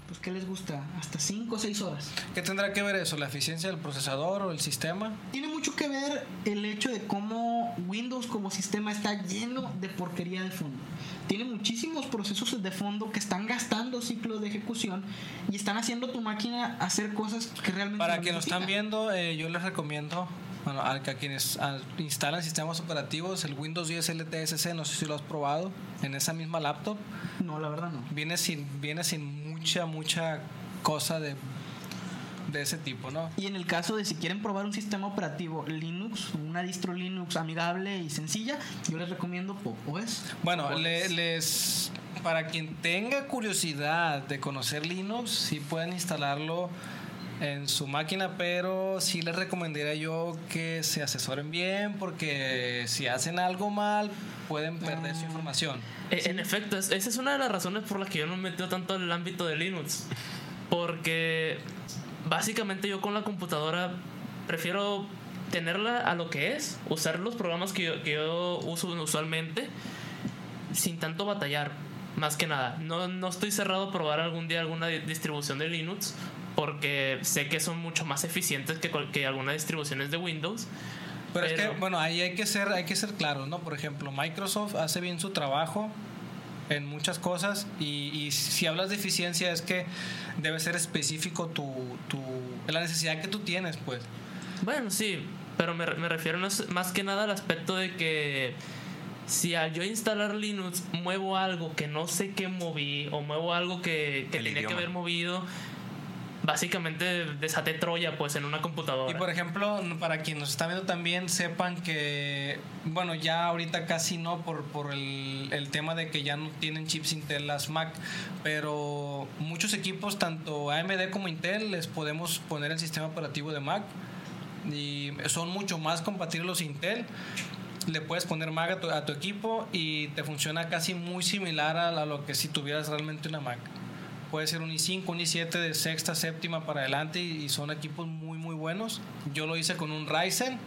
pues, ¿qué les gusta? Hasta 5 o 6 horas. ¿Qué tendrá que ver eso? ¿La eficiencia del procesador o el sistema? Tiene mucho que ver el hecho de cómo Windows como sistema está lleno de porquería de fondo. Tiene muchísimos procesos de fondo que están gastando ciclos de ejecución y están haciendo tu máquina hacer cosas que realmente Para no nos necesita. están viendo, eh, yo les recomiendo, bueno, a, quienes instalan sistemas operativos, el Windows 10 LTSC, no sé si lo has probado, en esa misma laptop, No, la verdad no. viene sin, viene sin mucha, mucha cosa de, de ese tipo, ¿no? Y en el caso de si quieren probar un sistema operativo Linux, una distro Linux amigable y sencilla, yo les recomiendo PopOS. Bueno, le- les para quien tenga curiosidad de conocer Linux, sí pueden instalarlo en su máquina, pero sí les recomendaría yo que se asesoren bien porque si hacen algo mal pueden perder su información. Eh, En efecto, es- esa es una de las razones por las que yo no me meto tanto en el ámbito de Linux. Porque básicamente yo con la computadora prefiero tenerla a lo que es, usar los programas que yo, que yo uso usualmente sin tanto batallar, más que nada. No, no estoy cerrado a probar algún día alguna di- distribución de Linux porque sé que son mucho más eficientes que, que algunas distribuciones de Windows. Pero, es que, bueno, ahí hay que ser, hay que ser claros, ¿no? Por ejemplo, Microsoft hace bien su trabajo en muchas cosas y, y si hablas de eficiencia es que debe ser específico tu, tu, la necesidad que tú tienes, pues. Bueno, sí, pero me, me refiero más- que nada al aspecto de que si al yo instalar Linux muevo algo que no sé qué moví o muevo algo que, que tenía que haber movido, básicamente desaté Troya pues en una computadora. Y por ejemplo, para quien nos está viendo también, sepan que, bueno, ya ahorita casi no por, por el, tema de que ya no tienen chips Intel las Mac, pero muchos equipos, tanto AMD como Intel, les podemos poner el sistema operativo de Mac y son mucho más compatibles los Intel. Le puedes poner Mac a tu, a tu equipo y te funciona casi muy similar a lo que si tuvieras realmente una Mac. Puede ser un i5, un i7 de sexta, séptima para adelante y, y son equipos muy muy buenos. Yo lo hice con un Ryzen,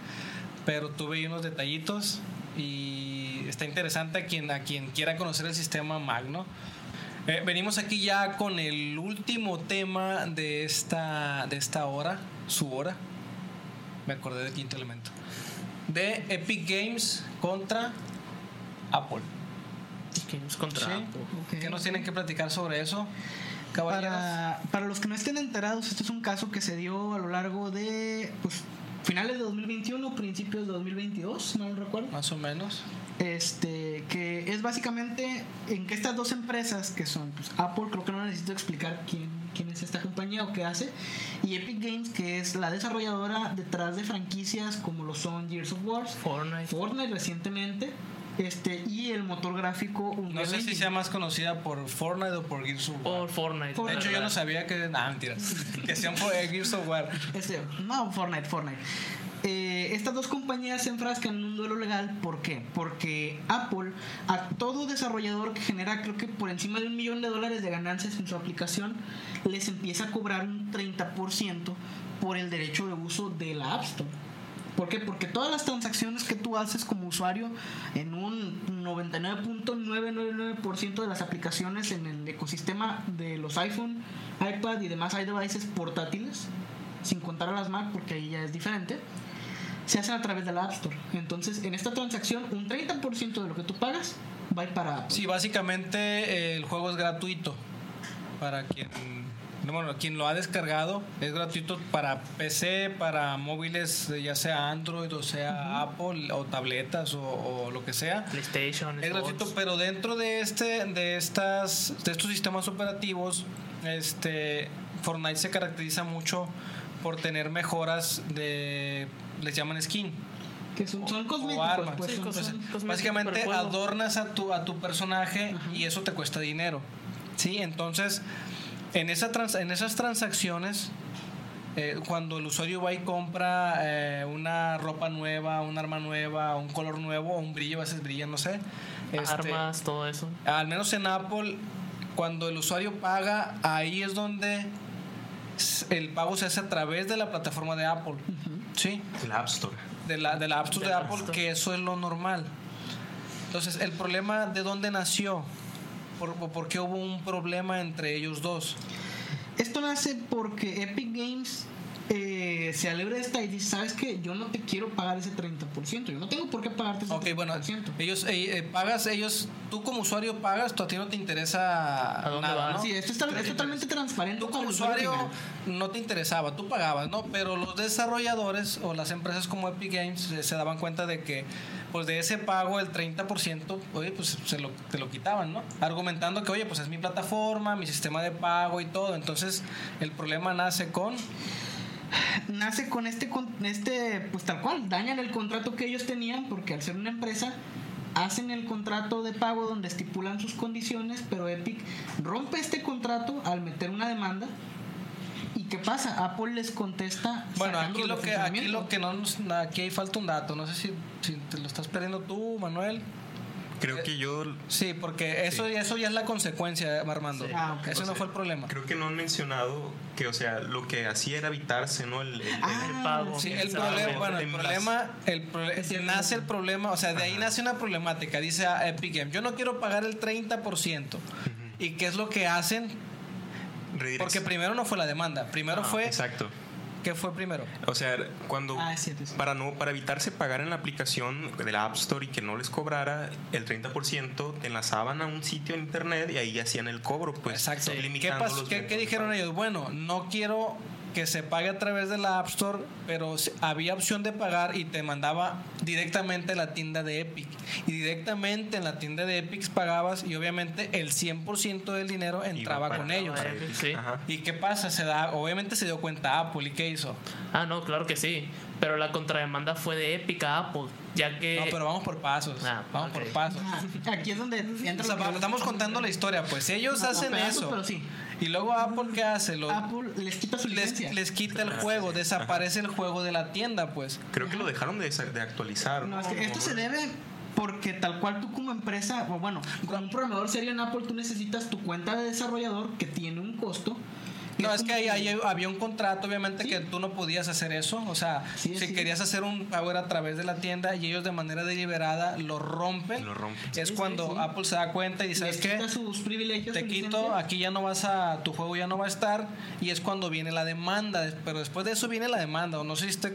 pero tuve ahí unos detallitos y está interesante a quien, a quien quiera conocer el sistema Mac, ¿no? Eh, venimos aquí ya con el último tema de esta, de esta hora, su hora. Me acordé del quinto elemento. De Epic Games contra Apple. Games contra Sí. Apple. ¿Qué nos tienen que platicar sobre eso? Para, para los que no estén enterados, este es un caso que se dio a lo largo de pues, finales de 2021, principios de 2022, no recuerdo. Más o menos. Este, que es básicamente en que estas dos empresas, que son pues, Apple, creo que no necesito explicar quién, quién es esta compañía o qué hace, y Epic Games, que es la desarrolladora detrás de franquicias como lo son Gears of War, Fortnite. Fortnite recientemente, este, y el motor gráfico No sé si sea más conocida por Fortnite o por Gears of War. Por Fortnite. De hecho, yo no sabía que. Nah, mentira. que sean por Gears of War. Este, no, Fortnite, Fortnite. Eh, estas dos compañías se enfrascan en un duelo legal. ¿Por qué? Porque Apple, a todo desarrollador que genera, creo que por encima de un millón de dólares de ganancias en su aplicación, les empieza a cobrar un 30% por el derecho de uso de la App Store. ¿Por qué? Porque todas las transacciones que tú haces como usuario en un 99.999% de las aplicaciones en el ecosistema de los iPhone, iPad y demás iDevices portátiles, sin contar a las Mac porque ahí ya es diferente, se hacen a través de la App Store. Entonces, en esta transacción, un 30% de lo que tú pagas va a ir para. Sí, básicamente eh, el juego es gratuito para quien bueno, quien lo ha descargado es gratuito para PC, para móviles, eh, ya sea Android o sea Apple o tabletas o, o lo que sea. PlayStation, Es gratuito, Xbox. pero dentro de este, de estas, de estos sistemas operativos, este, Fortnite se caracteriza mucho por tener mejoras de, les llaman skin. Que son, son o cosméticos, armas. pues, Sí, son- cosméticos Básicamente adornas a tu, a tu personaje y eso te cuesta dinero. ¿Sí? Entonces, en, esa trans- en esas transacciones, eh, cuando el usuario va y compra eh, una ropa nueva, un arma nueva, un color nuevo, un brillo, a veces brilla, no sé. este, Armas, todo eso. al menos en Apple, cuando el usuario paga, ahí es donde el pago se hace a través de la plataforma de Apple. Sí El App Store. de la, de la App Store De de la App Apple, Store. que eso es lo normal. Entonces, el problema de dónde nació, por, qué hubo un problema entre ellos dos. Esto nace porque Epic Games eh, se alegra de esta y dice, ¿sabes qué? Yo no te quiero pagar ese 30%. Yo no tengo por qué pagarte ese Ok, 30%. bueno, ellos eh, eh, pagas, ellos, tú como usuario pagas, tú a ti no te interesa ¿A dónde nada, va? ¿no? Sí, esto es, es totalmente transparente. Tú como usuario no te interesaba, tú pagabas, ¿no? Pero los desarrolladores o las empresas como Epic Games se, se daban cuenta de que, pues de ese pago, el 30%, oye, pues se lo, te lo quitaban, ¿no? Argumentando que, oye, pues es mi plataforma, mi sistema de pago y todo. Entonces, el problema nace con. Nace con este, con este, pues tal cual, dañan el contrato que ellos tenían porque al ser una empresa hacen el contrato de pago donde estipulan sus condiciones, pero Epic rompe este contrato al meter una demanda. ¿Y qué pasa? Apple les contesta. Bueno, aquí lo que, aquí lo que no nos, aquí hay falta un dato. No sé si, si te lo estás perdiendo tú, Manuel. Creo que yo Sí, porque eso, eso ya es la consecuencia, Armando. Sí. Ah. Eso O no sea, fue el problema. creo que no han mencionado que, o sea, lo que hacía era evitarse, ¿no? El, el- Ah, El pago. Sí, el problema, bueno, el problema, el pro- Es cierto. nace el problema, o sea, de ahí nace una problemática, dice a Epic Games, yo no quiero pagar el 30%. ¿Y qué es lo que hacen? Porque primero no fue la demanda, primero Ah, fue, Exacto. ¿Qué fue primero? O sea, cuando Ah, es cierto. para no para evitarse pagar en la aplicación de la App Store y que no les cobrara el 30%, te enlazaban a un sitio en internet y ahí hacían el cobro, pues Exacto. ¿Qué, pasó? ¿Qué- dijeron ellos? Bueno, no quiero que se pague a través de la App Store, pero había opción de pagar y te mandaba directamente a la tienda de Epic. Y directamente en la tienda de Epic pagabas y obviamente el 100% del dinero entraba con ellos. sí. ¿Y qué pasa? Se da, obviamente se dio cuenta Apple y qué hizo. Ah, no, claro que sí. Pero la contrademanda fue de Epic a Apple, ya que... No, pero vamos por pasos. Ah, vamos por pasos. Ah, aquí es donde entra O sea, estamos contando la historia, pues ellos a hacen pedazos, eso. pero sí. Y luego Apple qué hace? Lo- Apple les quita su les, licencia. les quita el juego, desaparece el juego de la tienda, pues. Creo que lo dejaron de, de actualizar. No, es que esto se debe porque tal cual tú como empresa, o bueno, como un programador serio en Apple, tú necesitas tu cuenta de desarrollador que tiene un costo. No, es que ahí, ahí había un contrato, obviamente, Sí. que tú no podías hacer eso. O sea, Sí, si sí. querías hacer un pago era a través de la tienda y ellos de manera deliberada lo rompen. Lo rompen. Es Sí, cuando sí, sí. Apple se da cuenta y dice, ¿sabes qué? quita sus privilegios. Te quito, licencia. aquí ya no vas a, tu juego ya no va a estar y es cuando viene la demanda, pero después de eso viene la demanda, o no sé si esté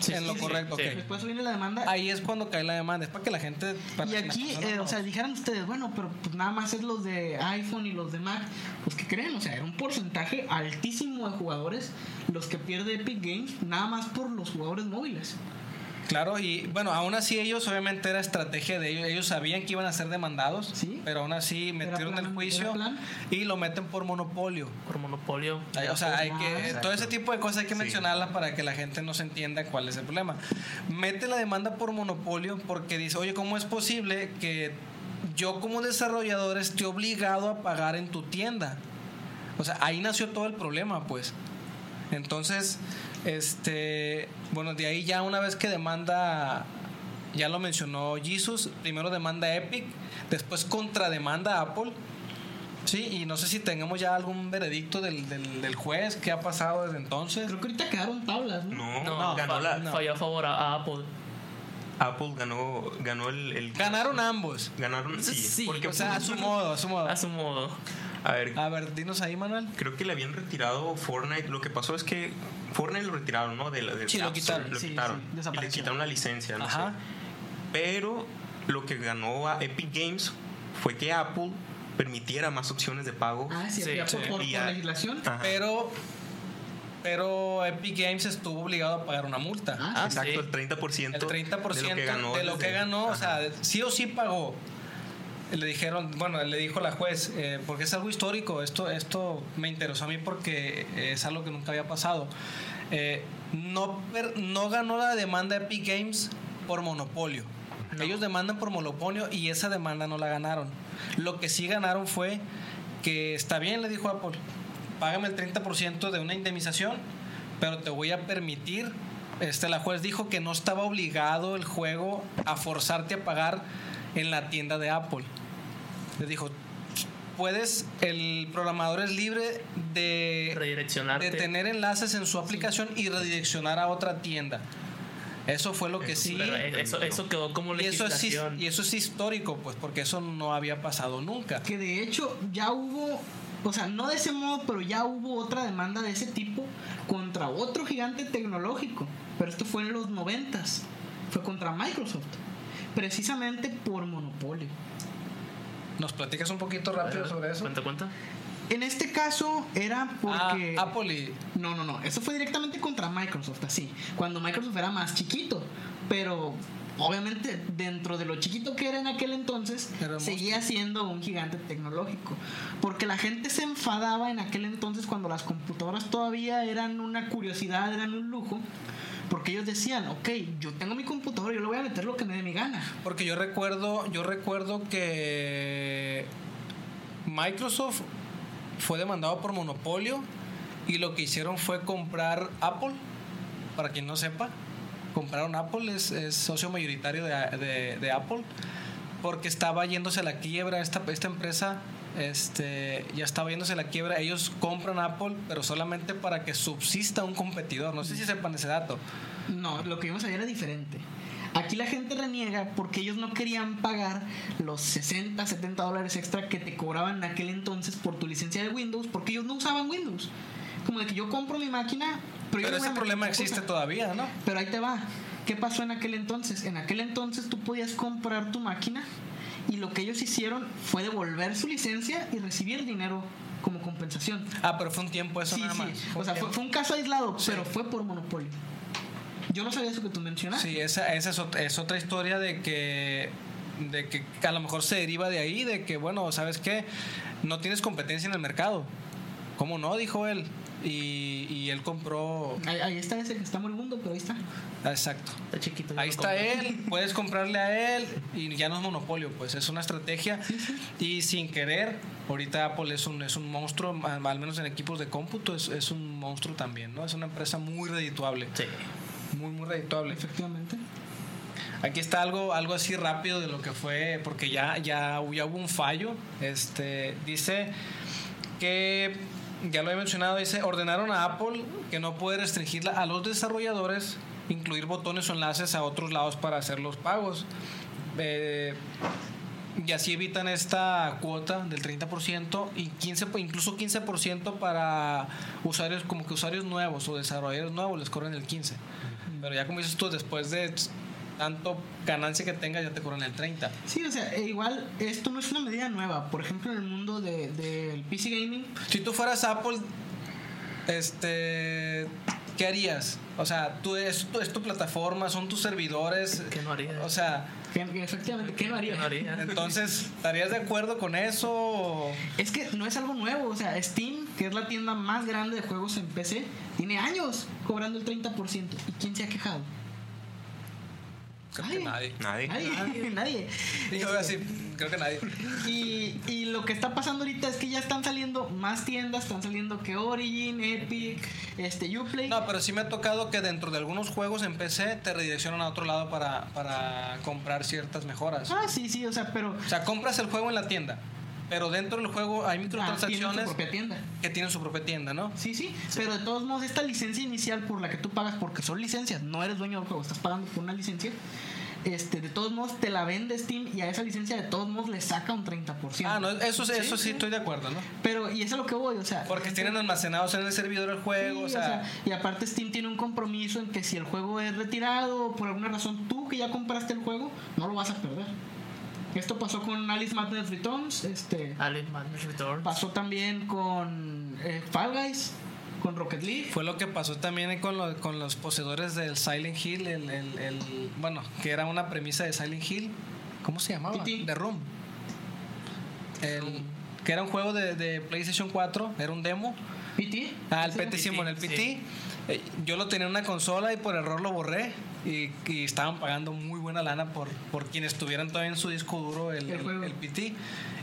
Sí, en sí, lo sí, correcto, sí. Después viene la demanda. Ahí es cuando cae la demanda, es para que la gente... para y aquí, eh, no- o sea, dijeran ustedes, bueno, pero pues nada más es los de iPhone y los de Mac. Pues que creen, o sea, era un porcentaje altísimo de jugadores los que pierde Epic Games, nada más por los jugadores móviles. Claro, y bueno, aún así ellos obviamente era estrategia de ellos, ellos sabían que iban a ser demandados, Sí. pero aún así metieron plan- el juicio y lo meten por monopolio. Por monopolio. O sea, hay Ah, que, exacto. todo ese tipo de cosas hay que Sí. mencionarlas para que la gente no se entienda cuál es el problema. Mete la demanda por monopolio porque dice, oye, ¿cómo es posible que yo como desarrollador esté obligado a pagar en tu tienda? O sea, ahí nació todo el problema, pues. Entonces, este, bueno, de ahí ya una vez que demanda, ya lo mencionó Jesus, primero demanda Epic, después contrademanda Apple. Sí, y no sé si tengamos ya algún veredicto del, del, del juez, qué ha pasado desde entonces. Creo que ahorita quedaron tablas, ¿no? No, No, ganó la. no. falló a favor a, a Apple. Apple ganó, ganó el, el- Ganaron ambos. Ganaron, sí. Sí, porque O sea, a su modo, a su modo. A su modo. A ver, A ver, dinos ahí, Manuel. creo que le habían retirado Fortnite. Lo que pasó es que Fortnite lo retiraron, ¿no? De, la- de Sí, lo quitaron. Lo Sí, quitaron. sí, y le quitaron la licencia, no Ajá. sé. Pero lo que ganó a Epic Games fue que Apple permitiera más opciones de pago. Ah, sí, Sí, ya por, sí. por- Y por ya- legislación. Ajá. Pero, pero Epic Games estuvo obligado a pagar una multa. Ah, Exacto, sí. el 30%, el 30% de lo que ganó. de lo que ganó, o sea, sí o sí pagó. Le dijeron, bueno, le dijo la juez, eh, porque es algo histórico, esto, esto me interesó a mí porque es algo que nunca había pasado. Eh, no, per- no ganó la demanda Epic Games por monopolio. Ellos demandan por monopolio y esa demanda no la ganaron. Lo que sí ganaron fue que está bien, le dijo Apple, págame el 30% de una indemnización, pero te voy a permitir. Este, la juez dijo que no estaba obligado el juego a forzarte a pagar en la tienda de Apple. Le dijo, puedes, el programador es libre de, de tener enlaces en su aplicación y redireccionar a otra tienda. Eso fue lo que Eso sí. Eso, eso quedó como Y eso, es, legislación. y eso es histórico, pues, porque eso no había pasado nunca. Que de hecho ya hubo, o sea, no de ese modo, pero ya hubo otra demanda de ese tipo contra otro gigante tecnológico. Pero esto fue en los noventas. Fue contra Microsoft. Precisamente por monopolio. ¿Nos platicas un poquito rápido sobre eso? Cuenta, cuenta. En este caso era porque... Ah, Apple y- No, no, no. Eso fue directamente contra Microsoft, así. Cuando Microsoft era más chiquito. Pero obviamente dentro de lo chiquito que era en aquel entonces, un seguía siendo un gigante tecnológico. Porque la gente se enfadaba en aquel entonces cuando las computadoras todavía eran una curiosidad, eran un lujo. Porque ellos decían, ok, yo tengo mi computadora, yo le voy a meter lo que me dé mi gana. Porque yo recuerdo, yo recuerdo que Microsoft fue demandado por monopolio y lo que hicieron fue comprar Apple. Para quien no sepa, compraron Apple, es, socio mayoritario de, Apple, porque estaba yéndose a la quiebra esta empresa. Este, ya estaba yéndose la quiebra. Ellos compran Apple, pero solamente para que subsista un competidor. No sé si sepan ese dato. No, lo que vimos ayer era diferente. Aquí la gente reniega porque ellos no querían pagar los 60, 70 dólares extra que te cobraban en aquel entonces por tu licencia de Windows porque ellos no usaban Windows. Como de que yo compro mi máquina, pero, Pero ese problema existe cosa. todavía, ¿no? Pero ahí te va. ¿Qué pasó en aquel entonces? En aquel entonces tú podías comprar tu máquina y lo que ellos hicieron fue devolver su licencia y recibir dinero como compensación. Ah, pero fue un tiempo eso sí, nada sí. más. O sea, fue, fue un caso aislado, Sí. pero fue por monopolio. Yo no sabía eso que tú mencionaste. Sí, esa, esa es, ot- es otra historia de que, de que a lo mejor se deriva de ahí, de que, bueno, ¿sabes qué? No tienes competencia en el mercado. ¿Cómo no? Dijo él. Y, y él compró... Ahí, ahí está ese que está moribundo, pero ahí está. Exacto. Está chiquito. Ahí está compro. él, puedes comprarle a él y ya no es monopolio, pues es una estrategia y sin querer, ahorita Apple es un, es un monstruo, al al menos en equipos de cómputo es, es un monstruo también, ¿no? Es una empresa muy redituable, Sí. muy, muy redituable. Efectivamente. Aquí está algo, algo así rápido de lo que fue, porque ya, ya, ya hubo un fallo. Este, dice que, ya lo he mencionado, dice, ordenaron a Apple que no puede restringir a los desarrolladores incluir botones o enlaces a otros lados para hacer los pagos. Eh, y así evitan esta cuota del 30% y 15, incluso 15% para usuarios como que usuarios nuevos o desarrolladores nuevos les cobran el 15%. Pero ya como dices tú, después de tanto ganancia que tengas ya te cobran el 30%. Sí, o sea, e igual esto no es una medida nueva. Por ejemplo, en el mundo de- del PC Gaming, Si tú fueras Apple, este, ¿qué harías? O sea, tú es, tu- es tu plataforma, son tus servidores. ¿Qué no haría? O sea, que efectivamente, ¿qué no haría? ¿Qué no haría? entonces, ¿estarías de acuerdo con eso? o- Es que no es algo nuevo. O sea, Steam, que es la tienda más grande de juegos en PC, tiene años cobrando el 30%. ¿Y quién se ha quejado? Creo que nadie. Nadie. Nadie. Nadie. Y yo voy a decir, creo que nadie. Y, y lo que está pasando ahorita es que ya están saliendo más tiendas, están saliendo que Origin, Epic, este, Uplay. No, pero sí me ha tocado que dentro de algunos juegos en PC te redireccionan a otro lado para, para comprar ciertas mejoras. Ah, sí, sí, o sea, pero O sea, compras el juego en la tienda Pero dentro del juego hay Ah, su microtransacciones propia tienda. que tienen su propia tienda, ¿no? Sí, sí, pero de todos modos, esta licencia inicial por la que tú pagas, porque son licencias, no eres dueño del juego, estás pagando por una licencia. Este, de todos modos, te la vende Steam y a esa licencia de todos modos le saca un 30%. Ah, no, eso, Sí, eso sí, sí. estoy de acuerdo, ¿no? Pero, y eso es lo que voy, o sea. Porque tienen almacenados en el servidor el juego, Sí, o sea, y aparte Steam tiene un compromiso en que si el juego es retirado o por alguna razón tú que ya compraste el juego, no lo vas a perder. Esto pasó con Alice Madness Returns, este, Alice Madness Returns. pasó también con eh, Fall Guys, con Rocket League. Fue lo que pasó también con, lo- con los poseedores del Silent Hill, el, el- el- bueno, que era una premisa de Silent Hill. ¿Cómo se llamaba? PT. The Room. El- que era un juego de, de PlayStation 4, era un demo. PT. Ah, el. PT Simon, el PT. sí. Eh, Yo lo tenía en una consola y por error lo borré. Y, y estaban pagando muy buena lana por, por quienes tuvieran todavía en su disco duro el, El el- PT.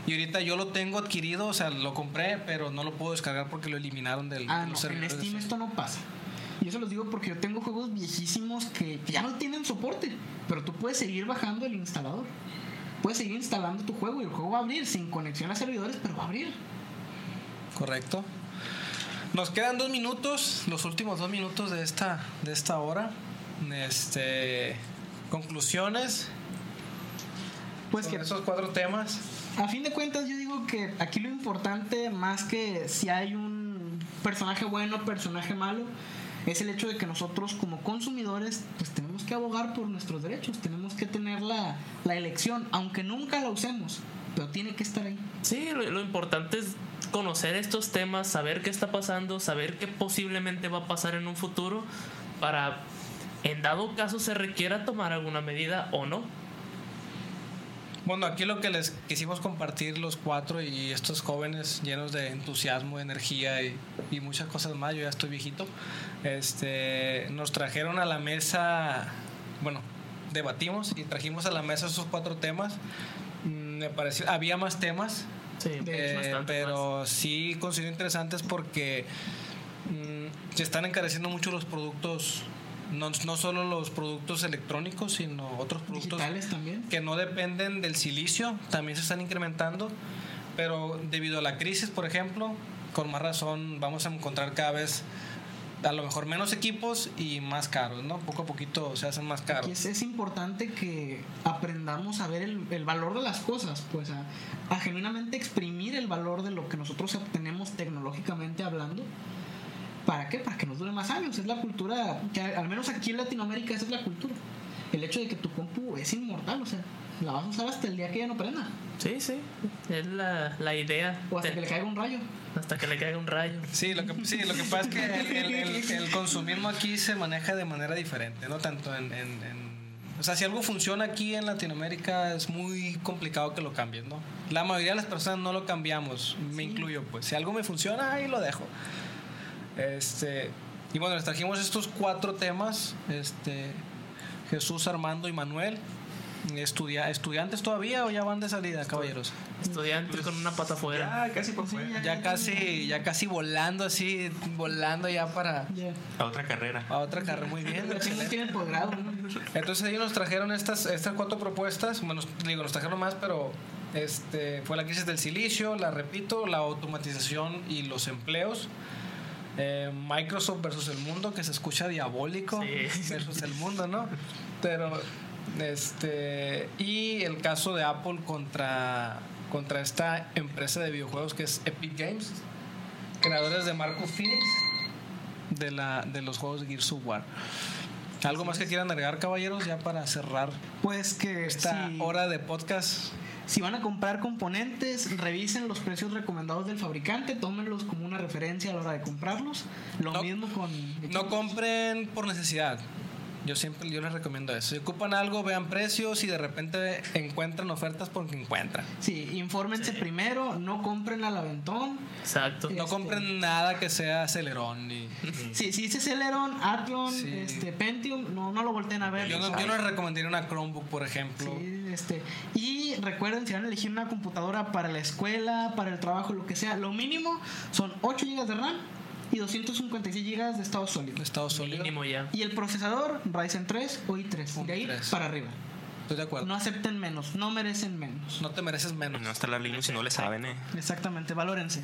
Y ahorita yo lo tengo adquirido, o sea, lo compré, pero no lo puedo descargar porque lo eliminaron del Ah, no, en Steam. esto no pasa. Y eso los digo porque yo tengo juegos viejísimos que ya no tienen soporte, pero tú puedes seguir bajando el instalador. Puedes seguir instalando tu juego y el juego va a abrir sin conexión a servidores, pero va a abrir. Correcto. Nos quedan dos minutos, los últimos dos minutos de esta, de esta hora. Este, conclusiones. Pues que esos cuatro temas. a fin de cuentas yo digo que aquí lo importante más que si hay un personaje bueno, personaje malo, es el hecho de que nosotros como consumidores pues tenemos que abogar por nuestros derechos, tenemos que tener la, la elección, aunque nunca la usemos, pero tiene que estar ahí. Sí, lo, lo importante es conocer estos temas, saber qué está pasando, saber qué posiblemente va a pasar en un futuro para, en dado caso se requiera tomar alguna medida o no. Bueno, aquí lo que les quisimos compartir los cuatro y estos jóvenes llenos de entusiasmo, energía y, y muchas cosas más, yo ya estoy viejito, este, nos trajeron a la mesa, bueno, debatimos y trajimos a la mesa esos cuatro temas. Mm, Me pareció, había más temas, Sí, eh, pero sí considero interesantes porque mm, se están encareciendo mucho los productos, no, no solo los productos electrónicos, sino otros productos Digitales también. que no dependen del silicio, también se están incrementando, pero debido a la crisis, por ejemplo, con más razón vamos a encontrar cada vez a lo mejor menos equipos y más caros, ¿no? Poco a poquito se hacen más caros. es, es importante que aprendamos a ver el, el valor de las cosas, pues a, a genuinamente exprimir el valor de lo que nosotros obtenemos tecnológicamente hablando. ¿Para qué? Para que nos dure más años. Es la cultura, que al menos aquí en Latinoamérica esa es la cultura. El hecho de que tu compu es inmortal, o sea, la vas a usar hasta el día que ya no prenda. Sí, sí, es la, la idea. O hasta Te- que le caiga un rayo. hasta que le caiga un rayo. Sí, lo que, sí, lo que pasa es que el, el- el- el consumismo aquí se maneja de manera diferente, ¿no? Tanto en, en- en- O sea, si algo funciona aquí en Latinoamérica es muy complicado que lo cambies, ¿no? La mayoría de las personas no lo cambiamos, me incluyo, pues. Si algo me funciona, ahí lo dejo. Este... Y bueno, les trajimos estos cuatro temas, este... Jesús, Armando y Manuel. Estudia, ¿Estudiantes todavía o ya van de salida, caballeros? Estudiantes con una pata afuera. Ya, casi por fuera. Ya casi, ya casi volando así, volando ya para Ya. A otra carrera. a otra carrera. Muy bien, Ya. Entonces ellos nos trajeron estas, estas cuatro propuestas. Bueno, digo, nos trajeron más, pero este fue la crisis del silicio, la repito, la automatización y los empleos. Eh, Microsoft versus el mundo, que se escucha diabólico Sí. versus el mundo, ¿no? Pero este y el caso de Apple contra contra esta empresa de videojuegos que es Epic Games, creadores de Marco Phoenix de la de los juegos de Gears of War. ¿Algo más que quieran agregar, caballeros, ya para cerrar Pues que esta hora de podcast? Si van a comprar componentes, revisen los precios recomendados del fabricante, tómenlos como una referencia a la hora de comprarlos. Lo No- mismo con No compren por necesidad. Yo siempre yo les recomiendo eso. Si ocupan algo, vean precios y de repente encuentran ofertas porque encuentran. Sí, infórmense Sí. primero, no compren al aventón. Exacto. No Este- compren nada que sea acelerón. Ni, Sí, si dice Celeron, Athlon, Sí. este, Pentium, no, no lo volteen a ver. yo, no, yo no les recomendaría una Chromebook, por ejemplo. Sí, este, y recuerden, si van a elegir una computadora para la escuela, para el trabajo, lo que sea, lo mínimo son 8 GB de RAM y 256 GB de estado sólido. Estado sólido. Mínimo ya. Y el procesador, Ryzen 3 o i3. Un de ahí i3. para arriba. Estoy de acuerdo. No acepten menos, no merecen menos. No te mereces menos. No instalar Linux si no le saben, eh. Exactamente, valórense.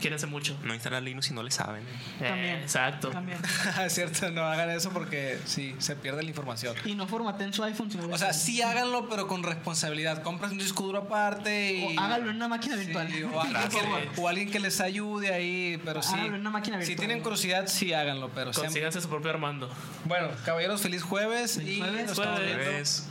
Quierense mucho. No instalar Linux si no le saben, eh. Eh, También. exacto. También. es cierto, no hagan eso porque sí, se pierde la información. Y no formaten su iPhone. si no O sea, sí háganlo, pero con responsabilidad. Compren un disco duro aparte y. O háganlo en una máquina Sí, virtual. o, alguien que, o alguien que les ayude ahí, pero sí. Háganlo en una máquina Si virtual. tienen curiosidad, sí háganlo, pero siempre- Consíganse su propio Armando. Bueno, caballeros, feliz jueves Feliz y jueves. nos estamos Jueves.